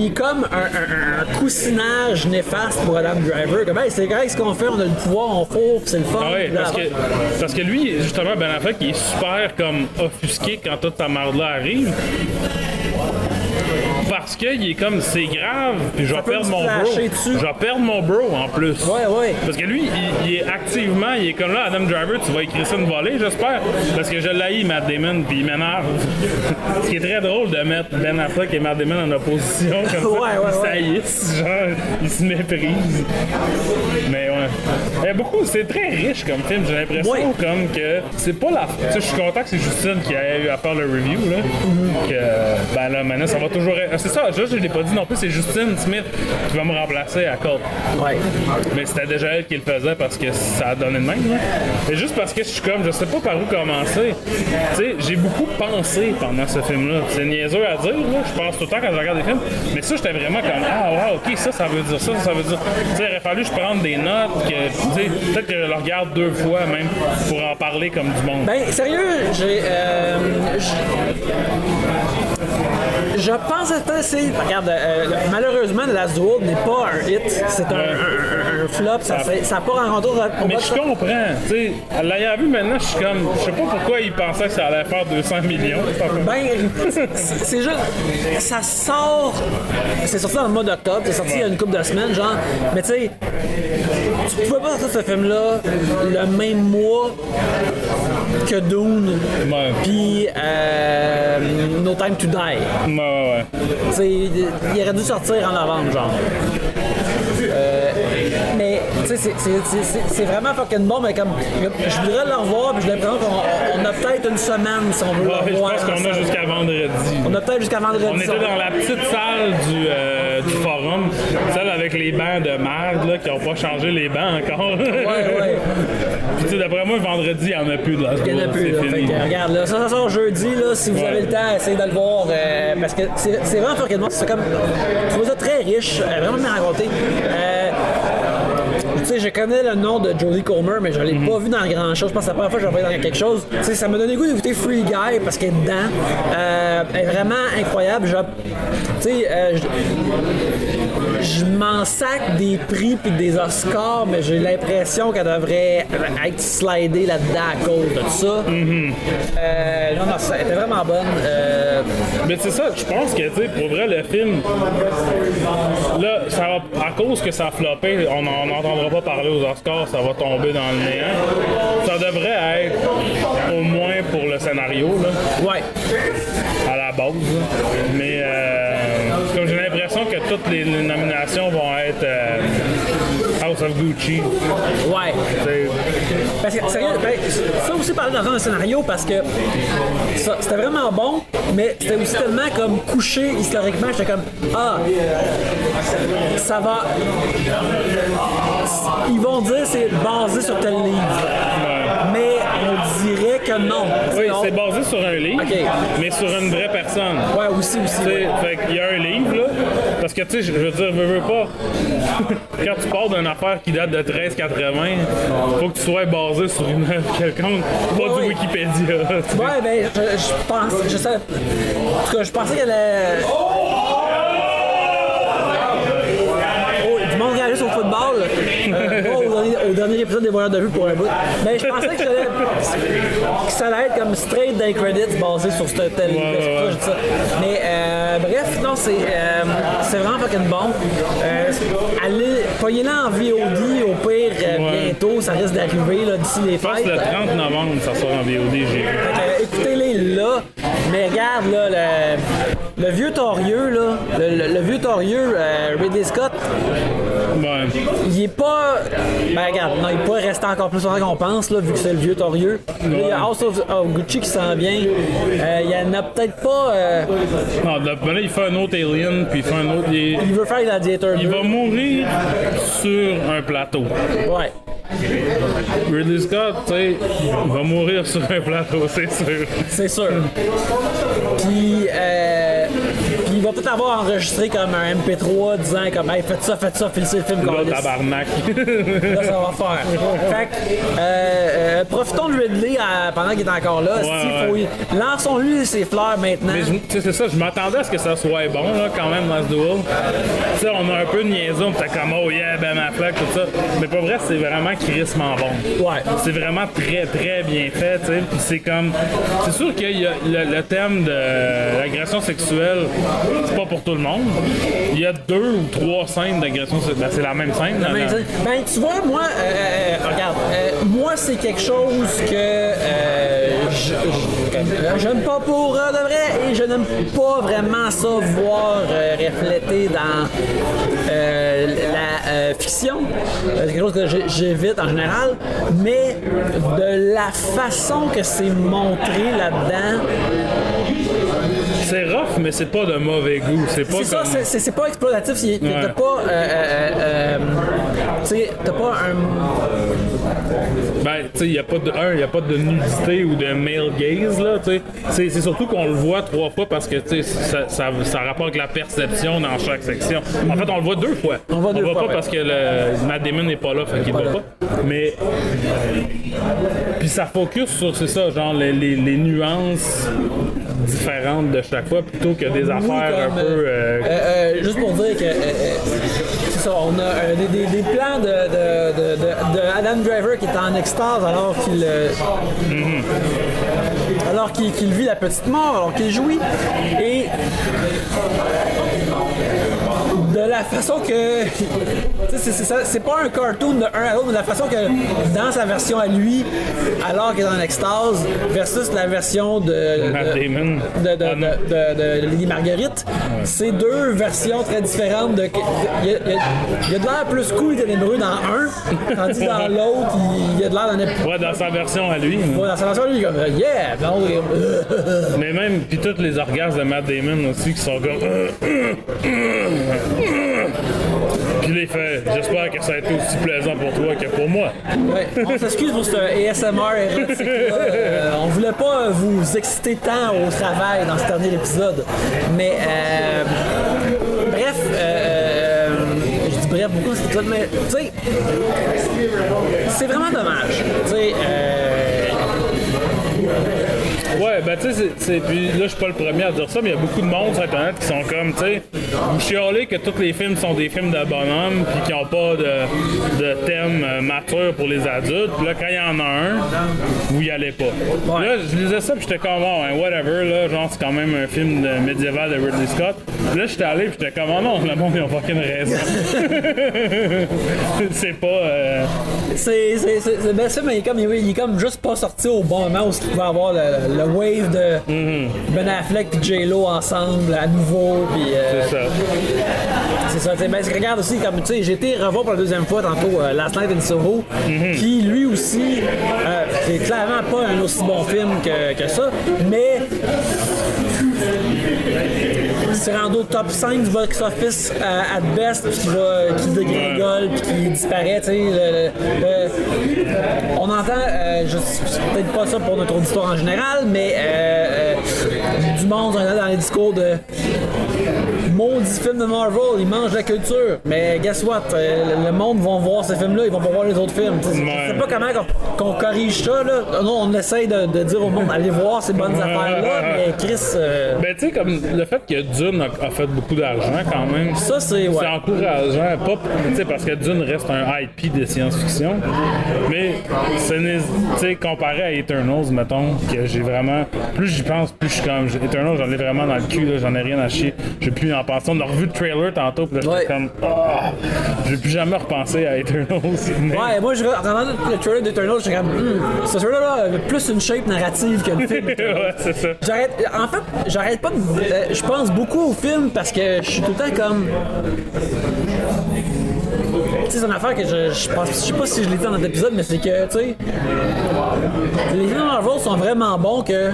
Est comme un, un- un coussinage néfaste pour Adam Driver. Comme, hey, c'est correct ce qu'on fait, on a le pouvoir, on fourre, puis c'est le fun. Ah ouais, parce que, parce que lui, justement, Ben Affleck, il est super comme offusqué quand toute ta marde-là arrive. Parce qu'il est comme, c'est grave, puis je vais perdre mon bro. Je vais perdre mon bro en plus. Ouais, ouais. Parce que lui, il, il est activement, il est comme là, Adam Driver, tu vas écrire ça une volée, j'espère. Parce que je l'haïs, Matt Damon, puis il m'énerve. *laughs* Ce qui est très drôle de mettre Ben Affleck et Matt Damon en opposition, comme ça. *laughs* Ouais, ouais, ils genre, ils se méprisent. Mais ouais. A beaucoup, c'est très riche comme film, j'ai l'impression comme que c'est pas la. Tu sais, je suis content que c'est Justine qui a eu à faire le review, là. Que, ben là, maintenant, ça va toujours être. C'est ça, je, je l'ai pas dit non plus, c'est Justine Smith qui va me remplacer à Colt. Ouais. Mais c'était déjà elle qui le faisait parce que ça a donné de même. Là. Et juste parce que je suis comme, je sais pas par où commencer. Tu sais, j'ai beaucoup pensé pendant ce film-là. C'est niaiseux à dire, là. Je pense tout le temps quand je regarde des films. Mais ça, j'étais vraiment comme, ah ouais, ok, ça, ça veut dire ça, ça, ça veut dire. Tu sais, il aurait fallu que je prenne des notes, que, peut-être que je le regarde deux fois même pour en parler comme du monde. Ben, sérieux, j'ai. euh, je- pense que c'est. Regarde, euh, malheureusement, The Last Duel n'est pas un hit. C'est un, un- un- un flop. Ça n'a pas rencontré mais je comprends, tu sais, l'ayant vu maintenant, je suis comme, je sais pas pourquoi il pensait que ça allait faire 200 millions. Ben, *laughs* c'est c'est juste. Ça sort. C'est sorti dans le mois d'octobre, c'est sorti il y a une couple de semaines, genre. Mais tu sais, tu pouvais pas sortir ce film-là le même mois que Dune, Ouais. puis euh, No Time to Die. Ouais, ouais, il aurait dû sortir en novembre, genre. Euh, mais, tu sais, c'est- vraiment fucking bon, mais comme, je voudrais le revoir, puis j'ai l'impression qu'on on a peut-être une semaine si on veut Ouais, le je pense qu'on a jusqu'à vendredi. On a peut-être jusqu'à vendredi. On était dans la petite salle du, euh, du forum, celle avec les bancs de merde là, qui n'ont pas changé les bancs encore. Ouais, ouais. Puis tu sais, d'après moi, vendredi, il n'y en a plus de la Il y en a plus, là. C'est Fait fini. que, regarde, là, ça, ça sort jeudi, là, si vous Ouais. avez le temps, essayez de le voir, euh, parce que c'est vraiment bon. C'est comme, je trouve ça très riche, euh, vraiment bien raconté. Euh, tu sais, je connais le nom de Jodie Comer, mais je l'ai pas vu dans grand chose. Je pense que c'est la première fois que je l'ai vu dans quelque chose. Tu sais, ça m'a donné goût d'écouter Free Guy parce qu'elle est dedans. Euh, elle est vraiment incroyable. Tu sais, euh, je- m'en sac des prix puis des Oscars, mais j'ai l'impression qu'elle devrait être slidée là-dedans à cause de ça. Euh, non, non, elle était vraiment bonne. Euh, Mais c'est ça, je pense que, tu sais, pour vrai, le film, là, ça va, à cause que ça a floppé, on n'en entendra pas parler aux Oscars, ça va tomber dans le néant. Ça devrait être, au moins pour le scénario, là. ouais. à la base. là. Mais euh, comme j'ai l'impression que toutes les, les nominations vont être euh, Gucci. Ouais. Parce que, sérieux, ben, ça aussi parler dans un scénario parce que c'était vraiment bon, mais c'était aussi tellement comme couché historiquement. J'étais comme, ah, ça va. Ils vont dire c'est basé sur tel livre. Que non. Oui, c'est basé sur un livre, mais sur une vraie personne. Ouais, aussi, aussi. Fait qu'il y a un livre, là, parce que, tu sais, je veux dire, veux, veux pas, *laughs* quand tu parles d'une affaire qui date de 1380, faut que tu sois basé sur une œuvre quelconque, pas Ouais, du. Wikipédia. *laughs* Ouais, ben, je, je pense, je sais, en tout cas, je pensais qu'elle allait. *laughs* Oh, du monde réagit au football. Euh, dernier, épisode des voyeurs de vue pour un bout. Mais je pensais que, ça allait être comme straight day credits basé sur ce tel. Ouais, je. Mais euh, bref, non, c'est euh, c'est vraiment fucking bon. Euh, allez, pognez-la en VOD au pire euh, Ouais. bientôt. Ça risque d'arriver là, d'ici les Je pense fêtes. que le 30 novembre, ça sort en VOD, j'ai que, écoutez-les là. Mais regarde, là, le, le vieux torieux, là, le, le- le vieux torieux, euh, Ridley Scott, Il est pas. Ben regarde, non, il pourrait rester encore plus longtemps qu'on pense, là, vu que c'est le vieux torieux. Là, il y a House of, of Gucci qui s'en vient. Euh, il y en a peut-être pas. euh, Non, là, ben là, il fait un autre Alien, puis il fait un autre. Il, il veut faire Gladiator 2. il va mourir sur un plateau. Ouais. Ridley Scott, tu sais, il va mourir sur un plateau, *laughs* c'est sûr. C'est sûr. Puis, euh, va peut-être avoir enregistré comme un MP3 disant comme Hey, faites ça, faites ça, filez le film Là, câlisse. tabarnak. *laughs* Là, ça va faire. Fait que, euh, euh, profitons de Ridley euh, pendant qu'il est encore là. Y- Lançons-lui ses fleurs maintenant. Mais tu c'est ça, je m'attendais à ce que ça soit bon, là, quand même, Last Duel. Tu sais, on a un peu de niaiseux, on était comme, oh yeah, Ben Affleck, tout ça. Mais pas vrai, c'est vraiment crissement bon. Ouais. C'est vraiment très, très bien fait, tu sais. Puis c'est comme. C'est sûr qu'il y a le, le thème de l'agression sexuelle, c'est pas pour tout le monde. Il y a deux ou trois scènes d'agression sexuelle. Ben, c'est la même scène. Ben, ben, tu vois, moi, euh, euh, regarde, euh, moi, c'est quelque chose que euh, je, j'aime pas pour euh, de vrai et je n'aime pas vraiment ça voir euh, reflété dans euh, la fiction. C'est quelque chose que j'évite en général, mais de la façon que c'est montré là-dedans, C'est rough, mais c'est pas de mauvais goût. C'est pas ça, comme. c'est- pas exploitatif. T'as Ouais. pas, euh, euh, euh, t'as pas un Ben, tu sais, il n'y a pas de un, il a pas de nudité ou de male gaze là, tu sais. C'est- C'est surtout qu'on le voit trois fois parce que tu sais, ça, ça, ça rapporte la perception dans chaque section. En fait, on le voit deux fois. On le voit deux voit fois, pas ouais. parce que le Matt Damon n'est pas là, fait qu'il pas voit pas. Mais puis ça focus sur c'est ça, genre les, les- les nuances différentes de chaque fois plutôt que des affaires un comme, peu. euh, euh, Euh, juste pour dire que c'est ça, on a euh, des, des- des plans de, de- de- de- de Adam Driver qui est en extase alors qu'il euh, alors qu'il vit la petite mort, alors qu'il jouit. Et la façon que. c'est- pas un cartoon de un à l'autre, mais de la façon que dans sa version à lui, alors qu'il est en extase, versus la version de. Matt de- Damon. de, de, Ah, de- de- de Lady Marguerite. C'est deux versions très différentes. de- Il y, a- y y de l'air plus cool et ténébreux dans un, tandis que dans *laughs* l'autre, il y a de l'air ép- Ouais, dans sa version à lui. hein. Ouais, dans sa version, lui, il est comme euh, Yeah! Non, euh, Mais même, puis tous les orgasmes de Matt Damon aussi qui sont comme. Puis là, il fait J'espère que ça a été aussi plaisant pour toi que pour moi. On s'excuse pour ce ASMR érotique là. on voulait pas vous exciter tant au travail dans ce dernier épisode. Mais euh, bref, euh, je dis bref beaucoup épisode, mais tu sais, c'est vraiment dommage. Tu sais, euh, Ouais, ben tu sais. Puis là, je suis pas le premier à dire ça, mais il y a beaucoup de monde sur Internet qui sont comme, tu sais, vous chialez que tous les films sont des films de bonhomme, puis qui ont pas de, de thème euh, mature pour les adultes. Puis là, quand il y en a un, vous y allez pas. Là, je lisais ça, puis j'étais comme, oh, whatever, là, genre, c'est quand même un film de médiéval de Ridley Scott. Puis là, j'étais allé, puis j'étais comme, oh non, le monde, ils ont fucking raison. *laughs* c'est pas. euh, c'est bien ça, mais il est, comme, il est- il est comme juste pas sorti au bon moment où il pouvait avoir le, le wave de Ben Affleck et J-Lo ensemble à nouveau. Puis, euh, c'est ça. C'est ça, tu sais, ben, je regarde aussi, comme tu sais, j'ai été revoir pour la deuxième fois tantôt euh, Last Night in Soho, qui lui aussi, euh, c'est clairement pas un aussi bon film que, que ça, mais c'est rendu au top 5 du box office euh, at best, puis qui, va, qui dégringole, puis qui disparaît, on entend, euh, je peut-être pas ça pour notre auditoire en général, mais euh, euh, monde on entend dans les discours de maudit film de Marvel, ils mangent la culture. Mais guess what? euh, le- monde vont voir ces films-là, ils vont pas voir les autres films. Sais pas comment qu'on, corrige ça. Là. Non, on essaye de, de dire au monde, allez voir ces bonnes affaires-là, mais Chris, euh, Ben, tu sais, comme le fait que Dune a, a fait beaucoup d'argent quand même. ça c'est. Ouais. C'est encourageant, pas tu parce que Dune reste un IP de science-fiction, mais ce n'est, tu sais, comparé à Eternals, mettons, que j'ai vraiment, plus j'y pense, plus je suis comme, Eternals, Eternal, j'en ai vraiment dans le cul, là, j'en ai rien à chier. J'ai plus en penser. On a revu le trailer tantôt, puis là, j'étais Ouais. comme. Ah! J'ai plus jamais repensé à Eternal. *laughs* Ouais, moi, je regardant le trailer d'Eternal, j'étais comme, hmm, ce trailer-là a plus une shape narrative que le film. *laughs* ouais, c'est ça. J'arrête, en fait, j'arrête pas de. euh, je pense beaucoup au film parce que je suis tout le temps comme. C'est une affaire que je, je pense. Je sais pas si je l'ai dit dans notre épisode, mais c'est que, tu sais. Les films Marvel sont vraiment bons que.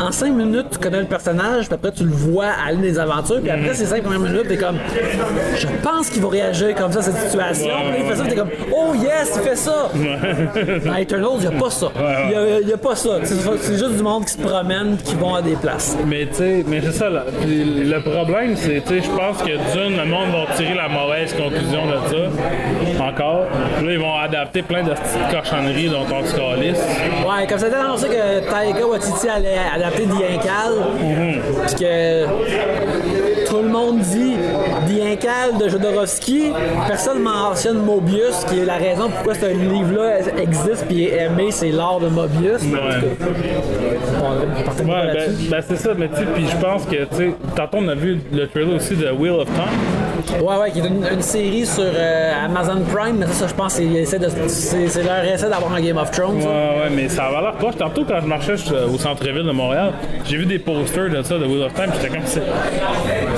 En 5 minutes, tu connais le personnage, puis après, tu le vois aller des aventures, puis après, ces 5 premières minutes, t'es comme. Je pense qu'il va réagir comme ça à cette situation. Puis il fait ça, t'es comme. Oh yes, il fait ça! Dans Eternals, il n'y a pas ça. Il n'y a, y a pas ça. C'est c'est juste du monde qui se promène, qui vont à des places. Mais tu sais, mais c'est ça, là. Puis le problème, c'est, tu sais, je pense que d'une, le monde va tirer la mauvaise conclusion de ça, encore. Puis là, ils vont adapter plein de petites cochonneries dont on se calisse. Ouais, comme ça a été annoncé que Taika Waititi allait adapter The Incal, puis que tout le monde dit The Incal de Jodorowsky, personne mentionne Mobius, qui est la raison pourquoi ce livre-là existe puis est aimé, c'est l'art de Mobius. Pas Ouais, ben, ben, c'est ça, mais tu sais, puis je pense que, tu sais, tantôt on a vu le trailer aussi de Wheel of Time. Ouais, ouais, qui est une, une série sur euh, Amazon Prime, mais ça, ça, je pense, de- c'est, leur essai d'avoir un Game of Thrones. ça. Ouais, ouais, mais ça va l'air poche. Tantôt, quand je marchais je- au centre-ville de Montréal, j'ai vu des posters de ça, de Wheel of Time, j'étais comme,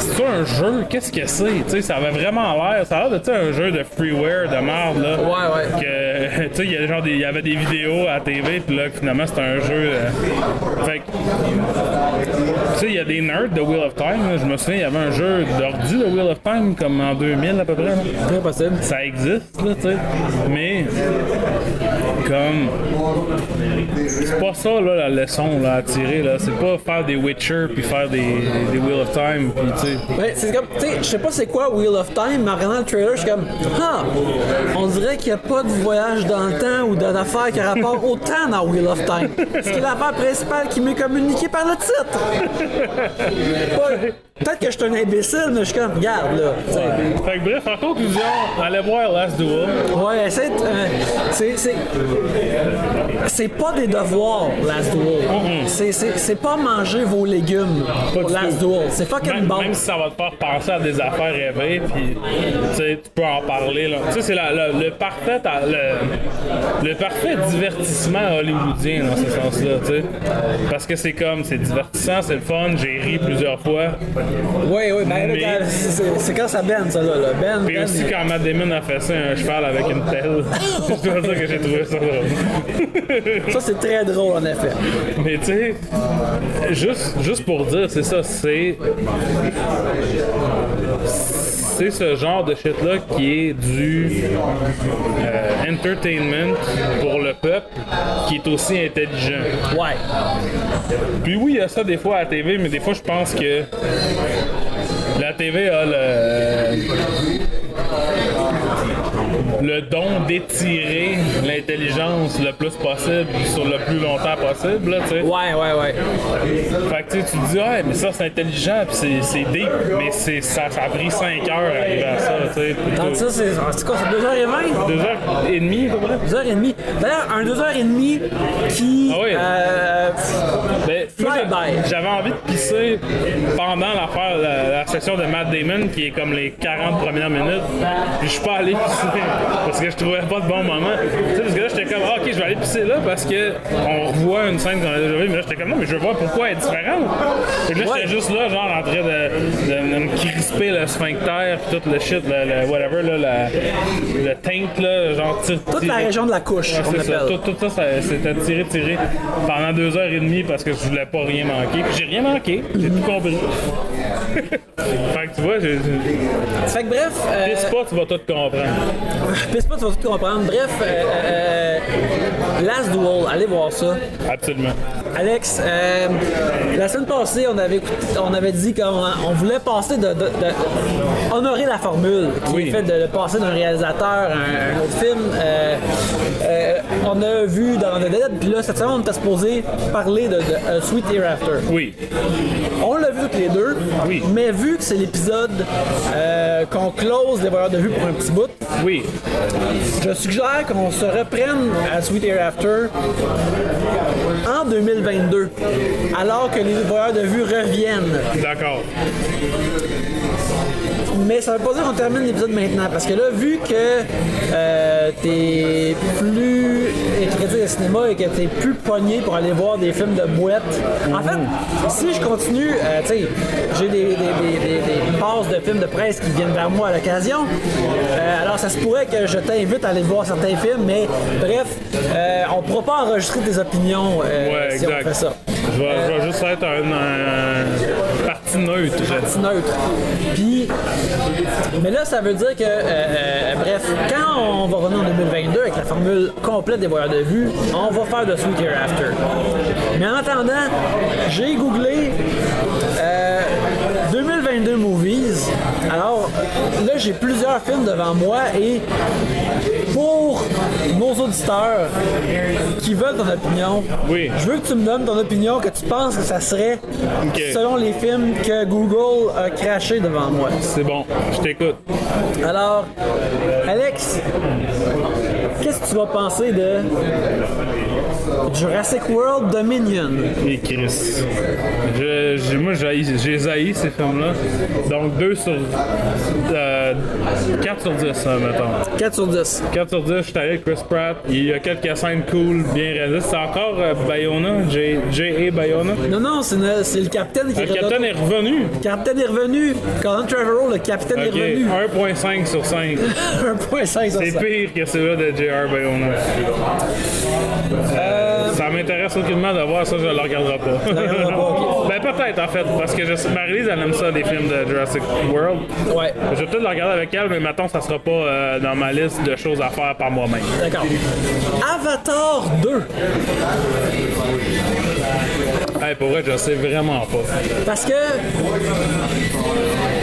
c'est c'est un jeu? Qu'est-ce que c'est? Tu sais, ça avait vraiment l'air, ça a l'air de tu sais, un jeu de freeware, de merde, là. Ouais, ouais. Que, *laughs* tu sais, il y a genre des- il y avait des vidéos à la TV, puis là, finalement, c'était un jeu. euh, Fait que, tu sais, il y a des nerds de Wheel of Time, là. je me souviens, il y avait un jeu d'ordi de Wheel of Time, comme en 2000 à peu près, Très possible. ça existe, là, tu sais. Mais, comme. C'est pas ça, là, la leçon là, à tirer, là. C'est pas faire des Witcher puis faire des, des Wheel of Time, puis tu sais. Ouais, c'est comme, tu sais, je sais pas c'est quoi Wheel of Time, mais en regardant le trailer, je suis comme, ah, on dirait qu'il n'y a pas de voyage dans le temps ou d'affaires qui a rapport au temps dans Wheel of Time. Ce qui est l'affaire principale qui m'est communiquée par le titre. Ouais, Peut-être que je suis un imbécile, mais je suis comme, regarde là. Fait que bref, en conclusion, allez voir Last Duel. Ouais, essaie de- euh, c'est, c'est, c'est pas des devoirs, Last Duel. C'est, c'est, c'est pas manger vos légumes pour Last tout. Duel. C'est fucking Même, bon. même si ça va te faire penser à des affaires rêvées, puis tu peux en parler. là. Tu sais, c'est la- la- le, parfait, le, le parfait divertissement hollywoodien dans ce sens-là. Parce que c'est comme, c'est divertissant, c'est le fun, j'ai ri plusieurs fois. Oui, oui, ben, Mais- c'est, quand ça Ben, ça, là. Ben, Puis ben, aussi quand Matt Damon a fait ça, un cheval avec une pelle. *laughs* je dois dire que j'ai trouvé ça drôle. *laughs* ça, c'est très drôle, en effet. Mais tu sais, juste, juste pour dire, c'est ça, c'est. C'est ce genre de shit-là qui est du euh, entertainment pour le peuple qui est aussi intelligent. Ouais. Puis oui, il y a ça des fois à la TV, mais des fois je pense que la TV a le, le don d'étirer l'intelligence le plus possible sur le plus longtemps possible. Là, tu sais. Ouais, ouais, ouais. Fait que tu te dis, ouais, mais ça c'est intelligent, puis c'est, deep, mais c'est, ça, ça a pris 5 heures à arriver à ça. tu sais. Donc, ça, c'est, c'est quoi, c'est 2h20? Deux heures et demie, à peu près. 2h30. D'ailleurs, un 2h30 qui. Ah oui. euh, Ben. J'avais envie de pisser pendant l'affaire, la, la session de Matt Damon, qui est comme les 40 premières minutes. Puis je suis pas allé pisser parce que je trouvais pas de bon moment. Tu sais, parce que là, j'étais comme, ah, ok, je vais aller pisser là parce que on revoit une scène qu'on a déjà vue. Mais là, j'étais comme, non, mais je veux voir pourquoi elle est différente. Et là, j'étais juste là, genre, en train de, de- de me crisper le sphincter, puis tout le shit, le, le whatever, là, la- le taint, là, genre, toute la région de la couche, Ouais, on ça. tout ça, ça c'était tiré, tiré pendant deux heures et demie parce que je voulais pas rien manquer. Puis j'ai rien manqué, j'ai tout compris. Fait que tu vois, j'ai- Fait que bref. euh, pisse pas, tu vas tout comprendre. *laughs* Pisse pas, tu vas tout comprendre. Bref, euh, euh, Last Duel, allez voir ça. Absolument. Alex, euh, la semaine passée, on avait, on avait dit qu'on on voulait passer de, de- de- honorer la formule qui Oui. est faite de, de passer d'un réalisateur à un, autre film. Euh, euh, on a vu dans The Dead, puis là, cette semaine, on était supposé parler de, Sweet Hereafter. Oui. On l'a vu toutes les deux, Oui. mais vu que c'est l'épisode qu'on close les voyeurs de vue pour un petit bout, Oui. Je suggère qu'on se reprenne à Sweet Hereafter en 2022, alors que les voyeurs de vue reviennent. D'accord. Mais ça veut pas dire qu'on termine l'épisode maintenant, parce que là, vu que euh, t'es plus critique de cinéma et que t'es plus pogné pour aller voir des films de boîte, en fait, si je continue, euh, tu sais, j'ai des, des, des, des, des passes de films de presse qui viennent vers moi à l'occasion, euh, alors ça se pourrait que je t'invite à aller voir certains films, mais bref, euh, on pourra pas enregistrer tes opinions Ouais, si on fait ça. Je vais, je vais juste être un, un parti neutre. je neutre. Puis, mais là, ça veut dire que, euh, euh, bref, quand on va revenir en 2022 avec la formule complète des voyeurs de vue, on va faire de Sweet Hereafter. Mais en attendant, j'ai googlé euh, 2022 movies. Alors, là, j'ai plusieurs films devant moi et pour nos auditeurs qui veulent ton opinion, Oui. je veux que tu me donnes ton opinion, que tu penses que ça serait selon les films que Google a craché devant moi. C'est bon, je t'écoute. Alors, Alex, qu'est-ce que tu vas penser de Jurassic World Dominion? Et Chris. Je, je- moi, j'ai haï ces films-là. Donc 2 sur. euh, 4 sur 10, hein, mettons. 4 sur 10. 4 sur 10, je suis allé avec Chris Pratt. Il y a quelques scènes cool, bien réalisées. C'est encore euh, Bayona, J.A. Bayona. Non, non, c'est le, c'est le capitaine qui Le est capitaine retour- est revenu. Le capitaine est revenu. Colin Trevorrow, le capitaine est revenu. 1.5 sur 5. 1.5 *laughs* sur C'est 5. pire que celui de J.R. Bayona. Euh, Ça m'intéresse aucunement de voir ça, je le regarderai pas. *laughs* ben peut-être en fait, parce que je sais, Marie-Lise elle aime ça, les films de Jurassic World. Ouais, Je vais peut-être le regarder avec elle, mais maintenant ça sera pas euh, dans ma liste de choses à faire par moi-même. d'accord. Avatar 2. Hey, pour vrai, je sais vraiment pas. Parce que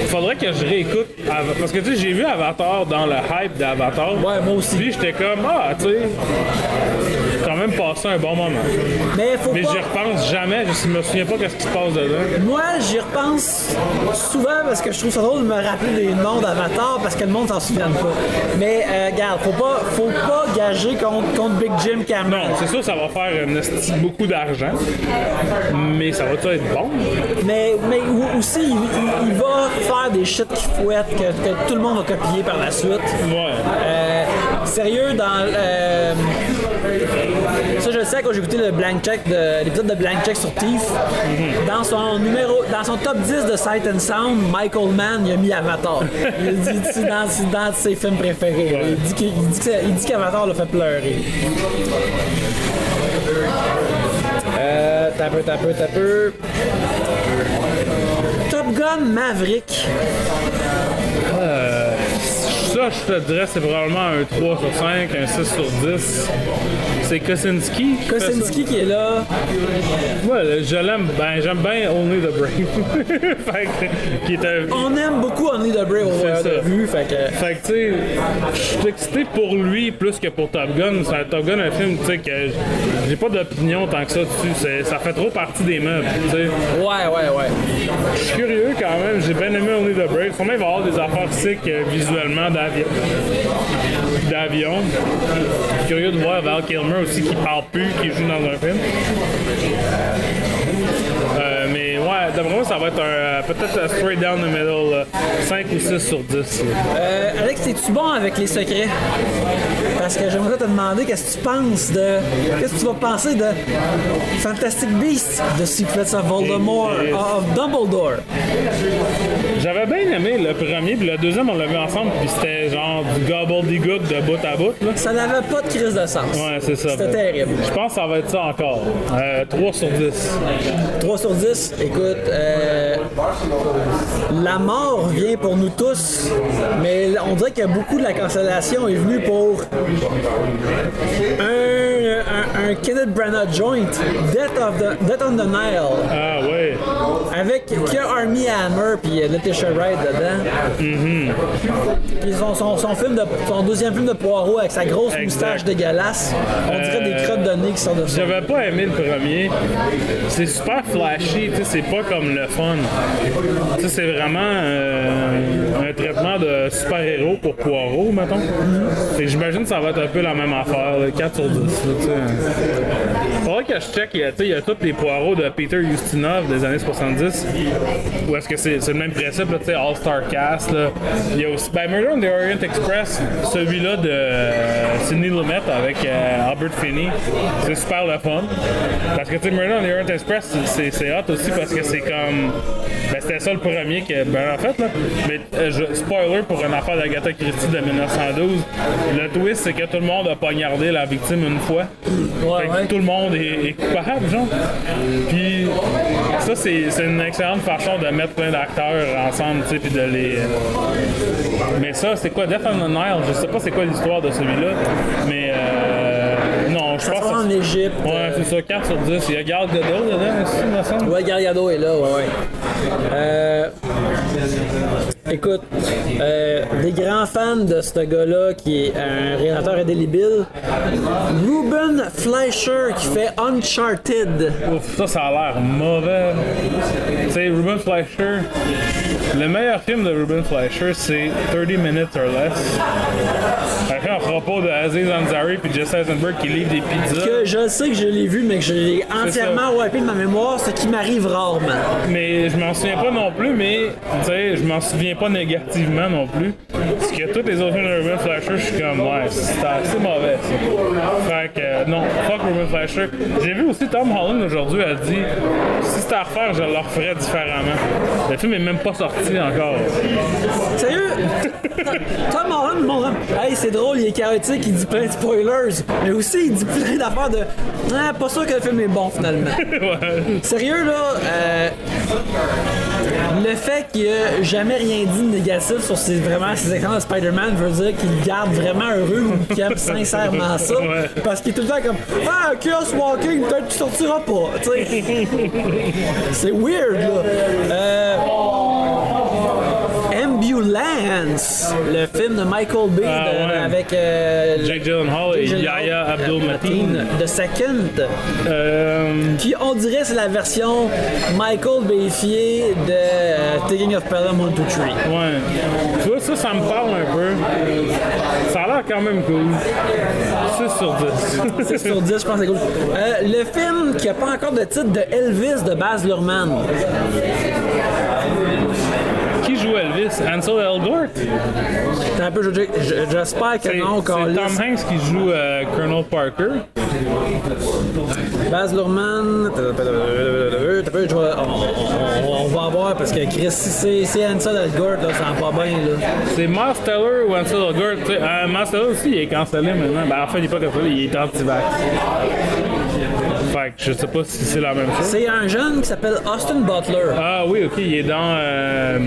Faudrait que je réécoute. Parce que tu sais, j'ai vu Avatar dans le hype d'Avatar. Ouais, moi aussi. Puis j'étais comme, ah, tu sais, même passé un bon moment. Mais faut Mais pas. j'y repense jamais, je me souviens pas qu'est-ce qui se passe dedans. Moi, j'y repense souvent parce que je trouve ça drôle de me rappeler des noms d'Avatar parce que le monde s'en souvient pas. Mais euh, regarde, faut pas, faut pas gager contre, contre Big Jim Cameron. Non, c'est sûr, ça va faire beaucoup d'argent. Mais ça va-tu être bon? Mais, mais aussi, il, il- il va faire des shit qui fouettent que, que tout le monde va copier par la suite. Ouais. Euh, sérieux, dans. euh, le sais quand j'ai écouté le blank check de l'épisode de Blank Check sur Thief. Dans son numéro, dans son top 10 de Sight and Sound, Michael Mann il a mis Avatar. Il dit c'est dans, dans ses films préférés. Il dit qu'il- qu'Avatar l'a fait pleurer. Euh, t'as peu, t'as peu, t'as peu. Top Gun Maverick. Ça, je te dirais, c'est probablement un 3 sur 5, un 6 sur 10. C'est Kosinski. Kosinski qui est là. Ouais, je l'aime. Ben, j'aime bien Only the Brave. *laughs* fait que, qui est un. On aime beaucoup Only the Brave au ça. de vue, fait que. Fait que, tu sais, je suis excité pour lui plus que pour Top Gun. C'est un Top Gun, un film, tu sais, que j'ai pas d'opinion tant que ça dessus. Ça fait trop partie des meubles, tu sais. Ouais, ouais, ouais. Je suis curieux quand même. J'ai bien aimé Only the Brave. Sûrement, il va y avoir des affaires sick euh, visuellement d'avion. Je suis curieux de voir Val Kilmer aussi qui parle plus, qui joue dans un film. Euh, ouais, d'après moi, ça va être un, euh, peut-être un straight down the middle, là. 5 ou 6 sur 10. là. Euh, Alex, es-tu bon avec les secrets? Parce que j'aimerais te demander qu'est-ce que tu penses de. Qu'est-ce que tu vas penser de Fantastic Beasts, The Secrets of Voldemort, Et- of Dumbledore? J'avais bien aimé le premier, puis le deuxième, on l'a vu ensemble, puis c'était genre du gobbledygook de bout à bout. Là. Ça n'avait pas de crise de sens. Ouais, c'est ça. C'était terrible. Je pense que ça va être ça encore. Euh, 3 sur 10. 3 sur 10, écoute, euh, la mort vient pour nous tous, mais on dirait que beaucoup de la cancellation est venue pour un un, un, Kenneth Branagh joint, Death, of the, Death on the Nile, Ah ouais. avec qui a Army Hammer puis euh, Letitia Wright dedans. Puis son, son, son film de, son deuxième film de Poirot avec sa grosse Exact. moustache dégueulasse. On dirait des crottes de nez qui sortent de ça. J'avais pas aimé le premier. C'est super flashy, tu sais, c'est pas comme le fun. C'est vraiment euh, un traitement de super-héros pour Poirot, mettons. J'imagine que ça va être un peu la même affaire, là, 4 sur 10. là, tu sais. Faudrait que je check, il y a, il y a tous les Poirots de Peter Ustinov des années 70. Ou est-ce que c'est le même principe, tu sais, All-Star Cast. Là. Il y a aussi, ben, Murder on the Orient Express, celui-là de euh, Sidney Lumet avec euh, Albert Finney. C'est super le fun. Parce que, tu sais, Murder on the Orient Express, c'est- c'est hot aussi parce que c'est comme. Ben, c'était ça le premier que. Ben, en fait, là. Mais, euh, je- spoiler pour une affaire d'Agatha Christie de 1912. Le twist, c'est que tout le monde a poignardé la victime une fois. Ouais, Fait que ouais. tout le monde est, est coupable, genre. Puis ça, c'est c'est une excellente façon de mettre plein d'acteurs ensemble, tu sais, puis de les. Mais ça, c'est quoi, Death on the Nile? Je sais pas c'est quoi l'histoire de celui-là, mais euh, non, je Ça se pense. passe en Égypte. Ouais, c'est ça, 4 sur 10. Il y a Gal Gadot dedans aussi, il me semble. Ouais, Gargado est là, ouais, ouais. Euh, écoute, euh, des grands fans de ce gars-là qui est un réalisateur indélébile, Ruben Fleischer qui fait Uncharted. Ouf, ça, ça a l'air mauvais. Tu sais, Ruben Fleischer, le meilleur film de Ruben Fleischer, c'est 30 Minutes or Less. Un propos de Aziz Ansari puis Jesse Eisenberg qui livrent des pizzas. Que je sais que je l'ai vu, mais que je l'ai entièrement wipé de ma mémoire, ce qui m'arrive rarement. Mais je m'en souviens pas non plus, mais tu sais, je m'en souviens pas négativement non plus. Parce que tous les autres films de Ruben Fleischer, je suis comme, ouais, c'est assez mauvais ça. Fait que, euh, non, fuck Ruben Fleischer. J'ai vu aussi Tom Holland aujourd'hui, a dit, si c'était à refaire, je le referais différemment. Le film est même pas sorti encore. Sérieux? *laughs* Tom Holland, mon homme, hey, c'est drôle, il est chaotique, il dit plein de spoilers, mais aussi il dit plein d'affaires de. Ah, pas sûr que le film est bon finalement. *laughs* ouais. Sérieux, là, euh, le fait qu'il a jamais rien dit de négatif sur ses, vraiment ses expériences de Spider-Man veut dire qu'il garde vraiment heureux ou qu'il aime sincèrement ça. Ouais. Parce qu'il est tout le temps comme Ah, Chaos Walking, peut-être tu sortiras pas. *laughs* C'est weird, là. Euh, Ambulance, le film de Michael Bay Ah, de- ouais. avec euh, Jake Gyllenhaal et Yahya Gyllenhaal, Abdul-Mateen. The Second. Euh, Puis on dirait que c'est la version Michael Bayfier de euh, Taking of Pelham 1, 2, 3. ouais. Tu vois, ça, ça me parle un peu. Ça a l'air quand même cool. 6 sur 10. 6 *laughs* sur 10, je pense que c'est cool. Euh, le film qui n'a pas encore de titre de Elvis de Baz Luhrmann. Joue Elvis? Ansel Elgort? T'as un peu, je- je- j'espère que non, c'est. Tom Hanks qui joue euh, Colonel Parker. Baz Luhrmann. On, va voir parce que Chris, si c'est Ansel Elgort, là, ça va pas bien. Là. C'est Miles Teller ou Ansel Elgort. Euh, Miles Teller aussi, il est cancellé maintenant. Ben, en fait, il est pas cancellé, il est anti-vax. Fait que je sais pas si c'est la même chose. C'est un jeune qui s'appelle Austin Butler. Ah oui, ok, il est dans euh,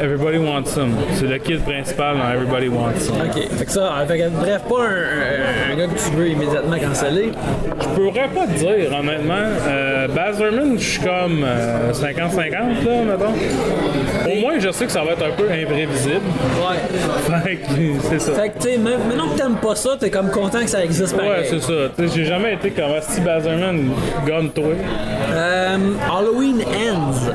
Everybody Wants Some. C'est le kid principal dans Everybody Wants Some. Ok, fait que ça, fait que, bref, pas un, gars que tu veux immédiatement canceller. Je pourrais pas te dire, honnêtement. Euh, Baz Luhrmann, je suis comme euh, 50-50, là, mettons. Au moins, je sais que ça va être un peu imprévisible. Ouais. Fait que c'est ça. Fait que, tu sais, maintenant que t'aimes pas ça, t'es comme content que ça existe pareil. Ouais, c'est ça. Tu sais, J'ai jamais été comme si Baz Luhrmann gonne toi. Euh, Halloween Ends.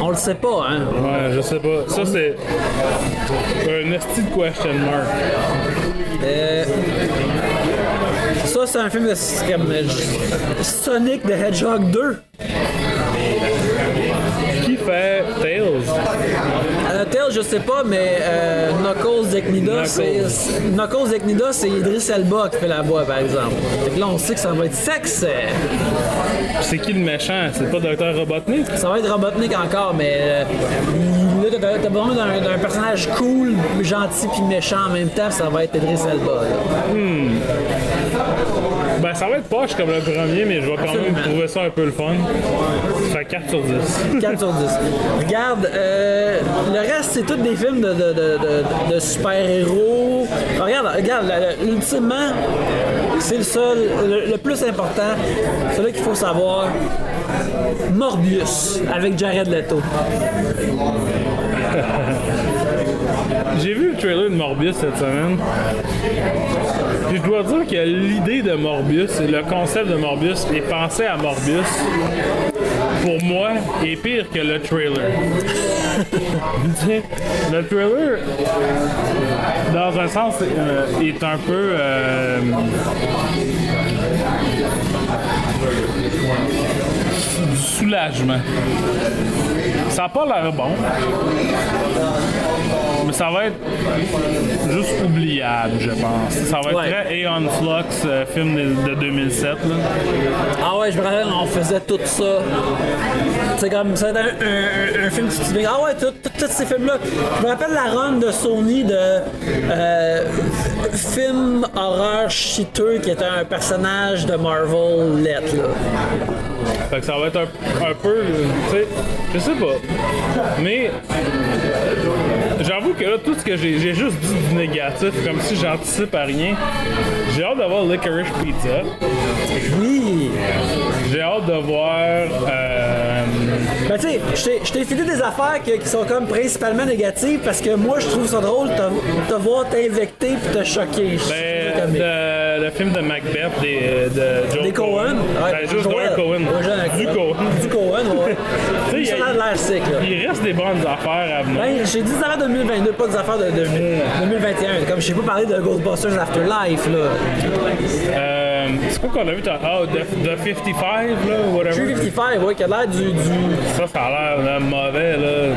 On le sait pas, hein. Ouais, je sais pas. Ça, c'est un esti de question mark. Euh, ça, c'est un film de Sonic the Hedgehog 2. Qui fait Tails? Je sais pas, mais euh, Knuckles Eknida, c'est Knuckles. Eknida, c'est Idris Elba qui fait la voix, par exemple. Que là, on sait que ça va être sexe. C'est qui le méchant? C'est pas Dr. Robotnik? Ça va être Robotnik encore, mais euh, là, t'as besoin d'un personnage cool, gentil puis méchant en même temps, ça va être Idris Elba. là. Ben, ça va être poche comme le premier, mais je vais quand même trouver ça un peu le fun. Ça fait 4 sur 10. 4 sur 10. Regarde, euh, le reste, c'est tous des films de, de, de, de- super-héros. Ah, Regarde, regarde, ultimement, c'est le seul, le, le plus important, celui qu'il faut savoir. Morbius, avec Jared Leto. *laughs* J'ai vu le trailer de Morbius cette semaine. Je dois dire que l'idée de Morbius, le concept de Morbius et penser à Morbius, pour moi, est pire que le trailer. *laughs* Le trailer, dans un sens, euh, est un peu. euh, du soulagement. Ça n'a pas l'air bon. Mais ça va être juste oubliable, je pense. Ça va être Ouais. très Aeon Flux, euh, film de, de 2007. Là. Ah ouais, je me rappelle, on faisait tout ça. C'est comme, ça un, un, un film souviens. Ah ouais, tous ces films-là. Je me rappelle la run de Sony de euh, film horreur chiteux qui était un personnage de Marvel let là. Fait que ça va être un, un peu, tu sais, je sais pas. Mais là, tout ce que j'ai, j'ai juste dit du négatif, comme si j'anticipe à rien. J'ai hâte d'avoir Licorice Pizza. Oui! J'ai hâte de voir. euh, Ben tu sais, je t'ai- filé des affaires que- qui sont comme principalement négatives parce que moi je trouve ça drôle de te, voir t'invecter puis te choquer. Ben, le, le film de Macbeth des, de Joe Des Cohen? Ouais, Ben, juste Joel. Cohen. Du Cohen. Du Cohen, ouais. *laughs* Tu sais, ça il y a- a l'air sick, là. Il reste des bonnes affaires à venir. Ben, j'ai dit des affaires de 2022, pas des affaires de, de 2021. Comme je sais pas parler de Ghostbusters Afterlife, là. Euh, c'est quoi qu'on a vu? t'as- Ah, The, The 55, là, whatever. 355, ouais, qui a l'air du. du... Ça, ça a l'air là, mauvais, là.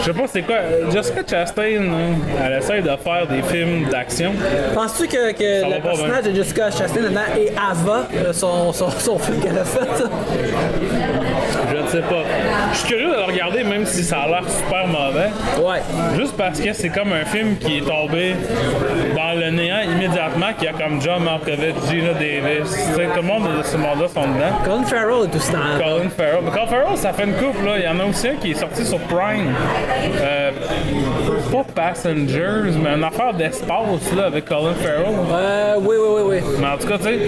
Je sais pas c'est quoi. Jessica Chastain, là, elle essaie de faire des films d'action. Penses-tu que, Ça le personnage de Jessica Chastain dedans est Ava, son, son, son film qu'elle a fait? Sais pas. Je suis curieux de le regarder, même si ça a l'air super mauvais. Ouais. Juste parce que c'est comme un film qui est tombé dans le néant immédiatement, qui a comme John Malkovich, Gina Davis. Tout le monde de ce monde-là sont dedans. Colin Farrell est aussi dans. Colin Farrell. Mais Colin Farrell, ça fait une coupe, là. Il y en a aussi un qui est sorti sur Prime. Euh, pas Passengers, mais une affaire d'espace, là, avec Colin Farrell. Euh, oui, oui, oui, oui. Mais en tout cas, tu sais,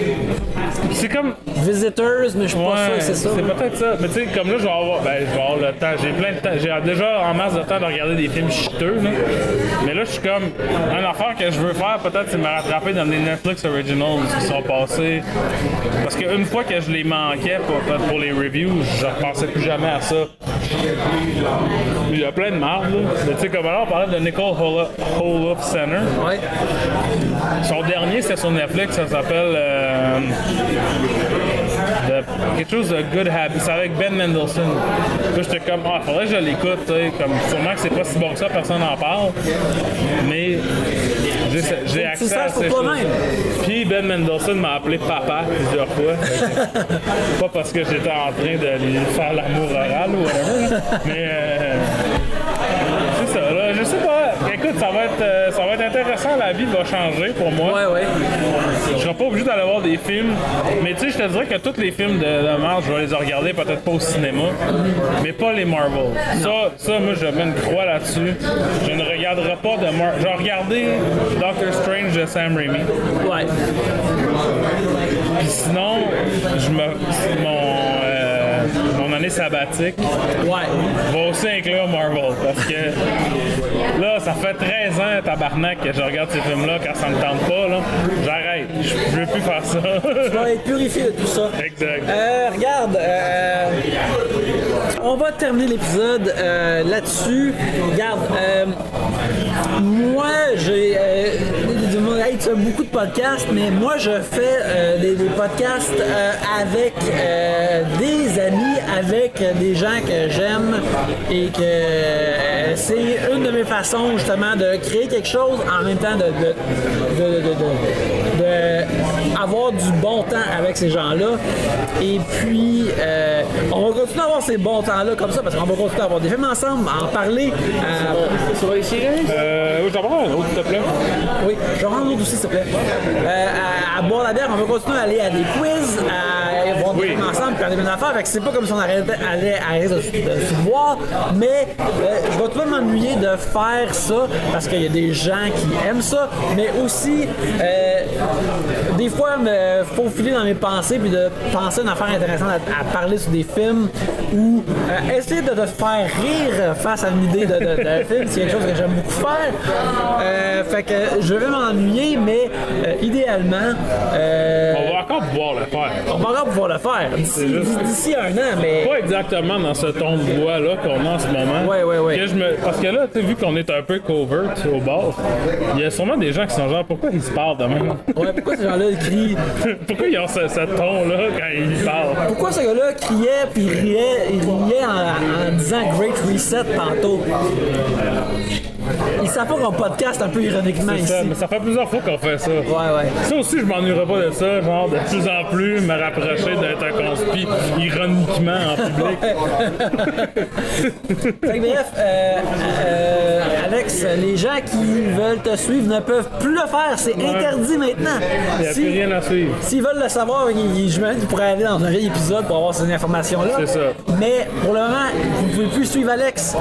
c'est comme. Visitors, mais je suis pas sûr que c'est ça. c'est peut-être ça. Mais tu sais, comme là, je vais avoir, ben, je vais avoir le temps. J'ai plein de temps. J'ai déjà en masse de temps de regarder des films chiteux, là. Mais là, je suis comme. Une affaire que je veux faire, peut-être, c'est me rattraper dans des Netflix Originals qui sont passés. Parce qu'une fois que je les manquais pour, pour les reviews, je repensais plus jamais à ça. Il y a plein de là. Mais tu sais, comme alors, on parlait de Nicole Holof Center. Ouais. Son dernier, c'est sur Netflix, ça s'appelle euh, Quelque chose de Good Habits. C'est avec Ben Mendelsohn. Là, j'étais comme, ah, faudrait que je l'écoute, comme sûrement que c'est pas si bon que ça, personne n'en parle. Mais j'ai, accès à ces choses. Puis Ben Mendelsohn m'a appelé papa plusieurs fois. *laughs* pas parce que j'étais en train de lui faire l'amour oral ou whatever, mais euh, c'est ça, là. Écoute, ça va être, euh, ça va être intéressant, la vie va changer pour moi. Ouais, ouais. Je serai pas obligé d'aller voir des films. Mais tu sais, je te dirais que tous les films de, de Marvel, je vais les regarder peut-être pas au cinéma, mais pas les Marvel. Ça, ça, moi, je mets une croix là-dessus. Je ne regarderai pas de Marvel. Je vais regarder Doctor Strange de Sam Raimi. Ouais. Puis sinon, je me, mon année sabbatique Ouais. va aussi inclure Marvel. Parce que là, ça fait 13 ans, tabarnak, que je regarde ces films-là quand ça me tente pas. là. J'arrête. Je veux plus faire ça. Tu vas être purifié de tout ça. exact. Euh, regarde, euh, on va terminer l'épisode euh, là-dessus. Regarde, euh, moi, j'ai. Hey, tu as beaucoup de podcasts, mais moi, je fais des, des podcasts avec des amis, avec des gens que j'aime et que euh, c'est une de mes façons, justement, de créer quelque chose en même temps de. de, de- de- de- de avoir du bon temps avec ces gens-là. Et puis, euh, on va continuer à avoir ces bons temps-là comme ça parce qu'on va continuer à avoir des films ensemble, à en parler. à- Ça va ici? Euh, oui, je t'en prends un autre, s'il te plaît. oui, je vais prendre un autre aussi, s'il te plaît. Euh, à, à boire la bière, on va continuer à aller à des quiz, à voir des Oui. films ensemble, faire des bonnes affaires. Fait que c'est pas comme si on arrêtait, allait arrêter de, de se voir, mais euh, je vais même m'ennuyer de faire ça parce qu'il y a des gens qui aiment ça, mais aussi, euh, des fois, me faufiler dans mes pensées puis de penser à une affaire intéressante à, à parler sur des films ou euh, essayer de te faire rire face à une idée de, film, c'est quelque chose que j'aime beaucoup faire. Fait que je vais m'ennuyer, mais idéalement, On va encore pouvoir le faire. on va encore pouvoir le faire d'ici un an, mais Pas exactement dans ce ton de voix-là qu'on a en ce moment. Ouais, ouais, ouais. Que je me... Parce que là, tu sais, vu qu'on est un peu covert au bar, il y a sûrement des gens qui sont genre, pourquoi ils se parlent de même? ouais, pourquoi ces gens-là crient? *laughs* Pourquoi ils ont ce, ce ton-là quand ils parlent? Pourquoi ce gars-là criait puis riait, il riait en, en disant Great Reset tantôt? Il savent pas qu'on podcast un peu ironiquement ici. ça, mais ça fait plusieurs fois qu'on fait ça. Ouais, ouais. Ça aussi, je m'ennuierai pas de ça, genre de plus en plus me rapprocher d'être un conspi ironiquement en public. Fait que bref, euh, euh, Alex, les gens qui veulent te suivre ne peuvent plus le faire. C'est interdit maintenant. Il n'y a Si- plus rien à suivre. S'ils veulent le savoir, ils- ils- j'imagine qu'ils pourraient aller dans un vieil épisode pour avoir ces informations-là. C'est ça. Mais pour le moment, vous pouvez plus suivre Alex.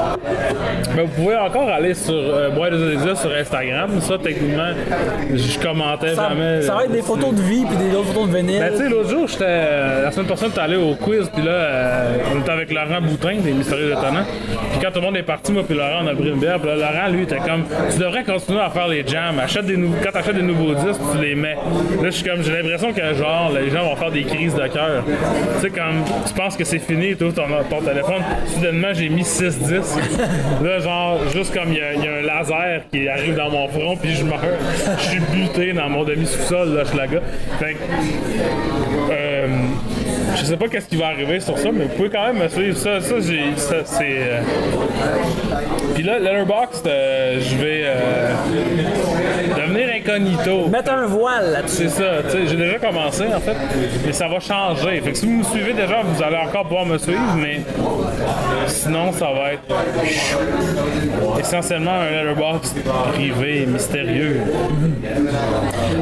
Mais vous pouvez encore aller sur euh, Bois des Odysseas sur Instagram. Ça, techniquement, je commentais Ça, jamais. ça va être des photos de vie puis des autres photos de vinyle. Ben, tu sais, l'autre jour, j'étais. euh, la semaine passée, on était allé au quiz, puis là, euh, on était avec Laurent Boutin, des Mystérieux Étonnants. Puis quand tout le monde est parti, moi, puis Laurent, on a pris une bière, puis là, Laurent, lui, était comme, tu devrais continuer à faire les jams. Achète des nouveaux, quand t'achètes des nouveaux disques, tu les mets. Là, je suis comme, j'ai l'impression que, genre, les gens vont faire des crises de cœur. Tu sais, comme, tu penses que c'est fini, tu ton, ton téléphone, soudainement, j'ai mis 6 disques. *laughs* Là, genre, juste comme il y, a- a un laser qui arrive dans mon front, puis je meurs. Je suis buté dans mon demi-sous-sol, là, je la gars. Fait que, euh, je sais pas qu'est-ce qui va arriver sur ça, mais vous pouvez quand même me suivre. Ça, ça, c'est. euh, Puis là, Letterboxd, euh, je vais euh, devenir incognito. Mettre un voile là-dessus. C'est ça, tu sais, j'ai déjà commencé en fait, mais ça va changer. Fait que si vous me suivez déjà, vous allez encore pouvoir me suivre, mais sinon ça va être essentiellement un letterbox privé mystérieux.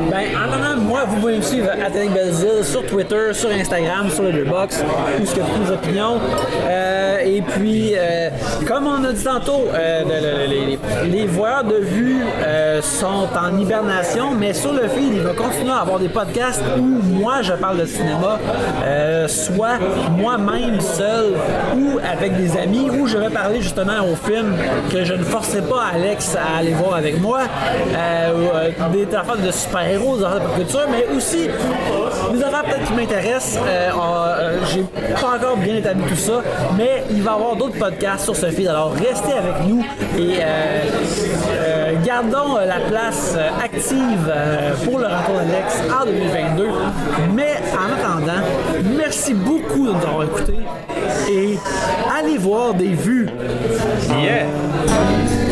Ben, en attendant, moi, vous pouvez me suivre Athénique Belzile sur Twitter, sur Instagram, sur Letterboxd, où ce que toutes mes opinions. Euh, et puis, euh, comme on a dit tantôt, euh, le- le- les, les- voyeurs de vue sont en hibernation, mais sur le feed, il va continuer à avoir des podcasts où moi, je parle de cinéma, soit moi-même seul ou avec des amis, où je vais parler justement aux films que je ne forcerai pas Alex à aller voir avec moi, des affaires de super-héros, des affaires mais aussi des affaires peut-être qui m'intéressent. Euh, euh, J'ai pas encore bien établi tout ça, mais il va y avoir d'autres podcasts sur ce feed. Alors restez avec nous et euh, gardons la place active pour le retour d'Alex en 2022. Mais en attendant, merci beaucoup de nous avoir écoutés et allez voir des vues. Yeah!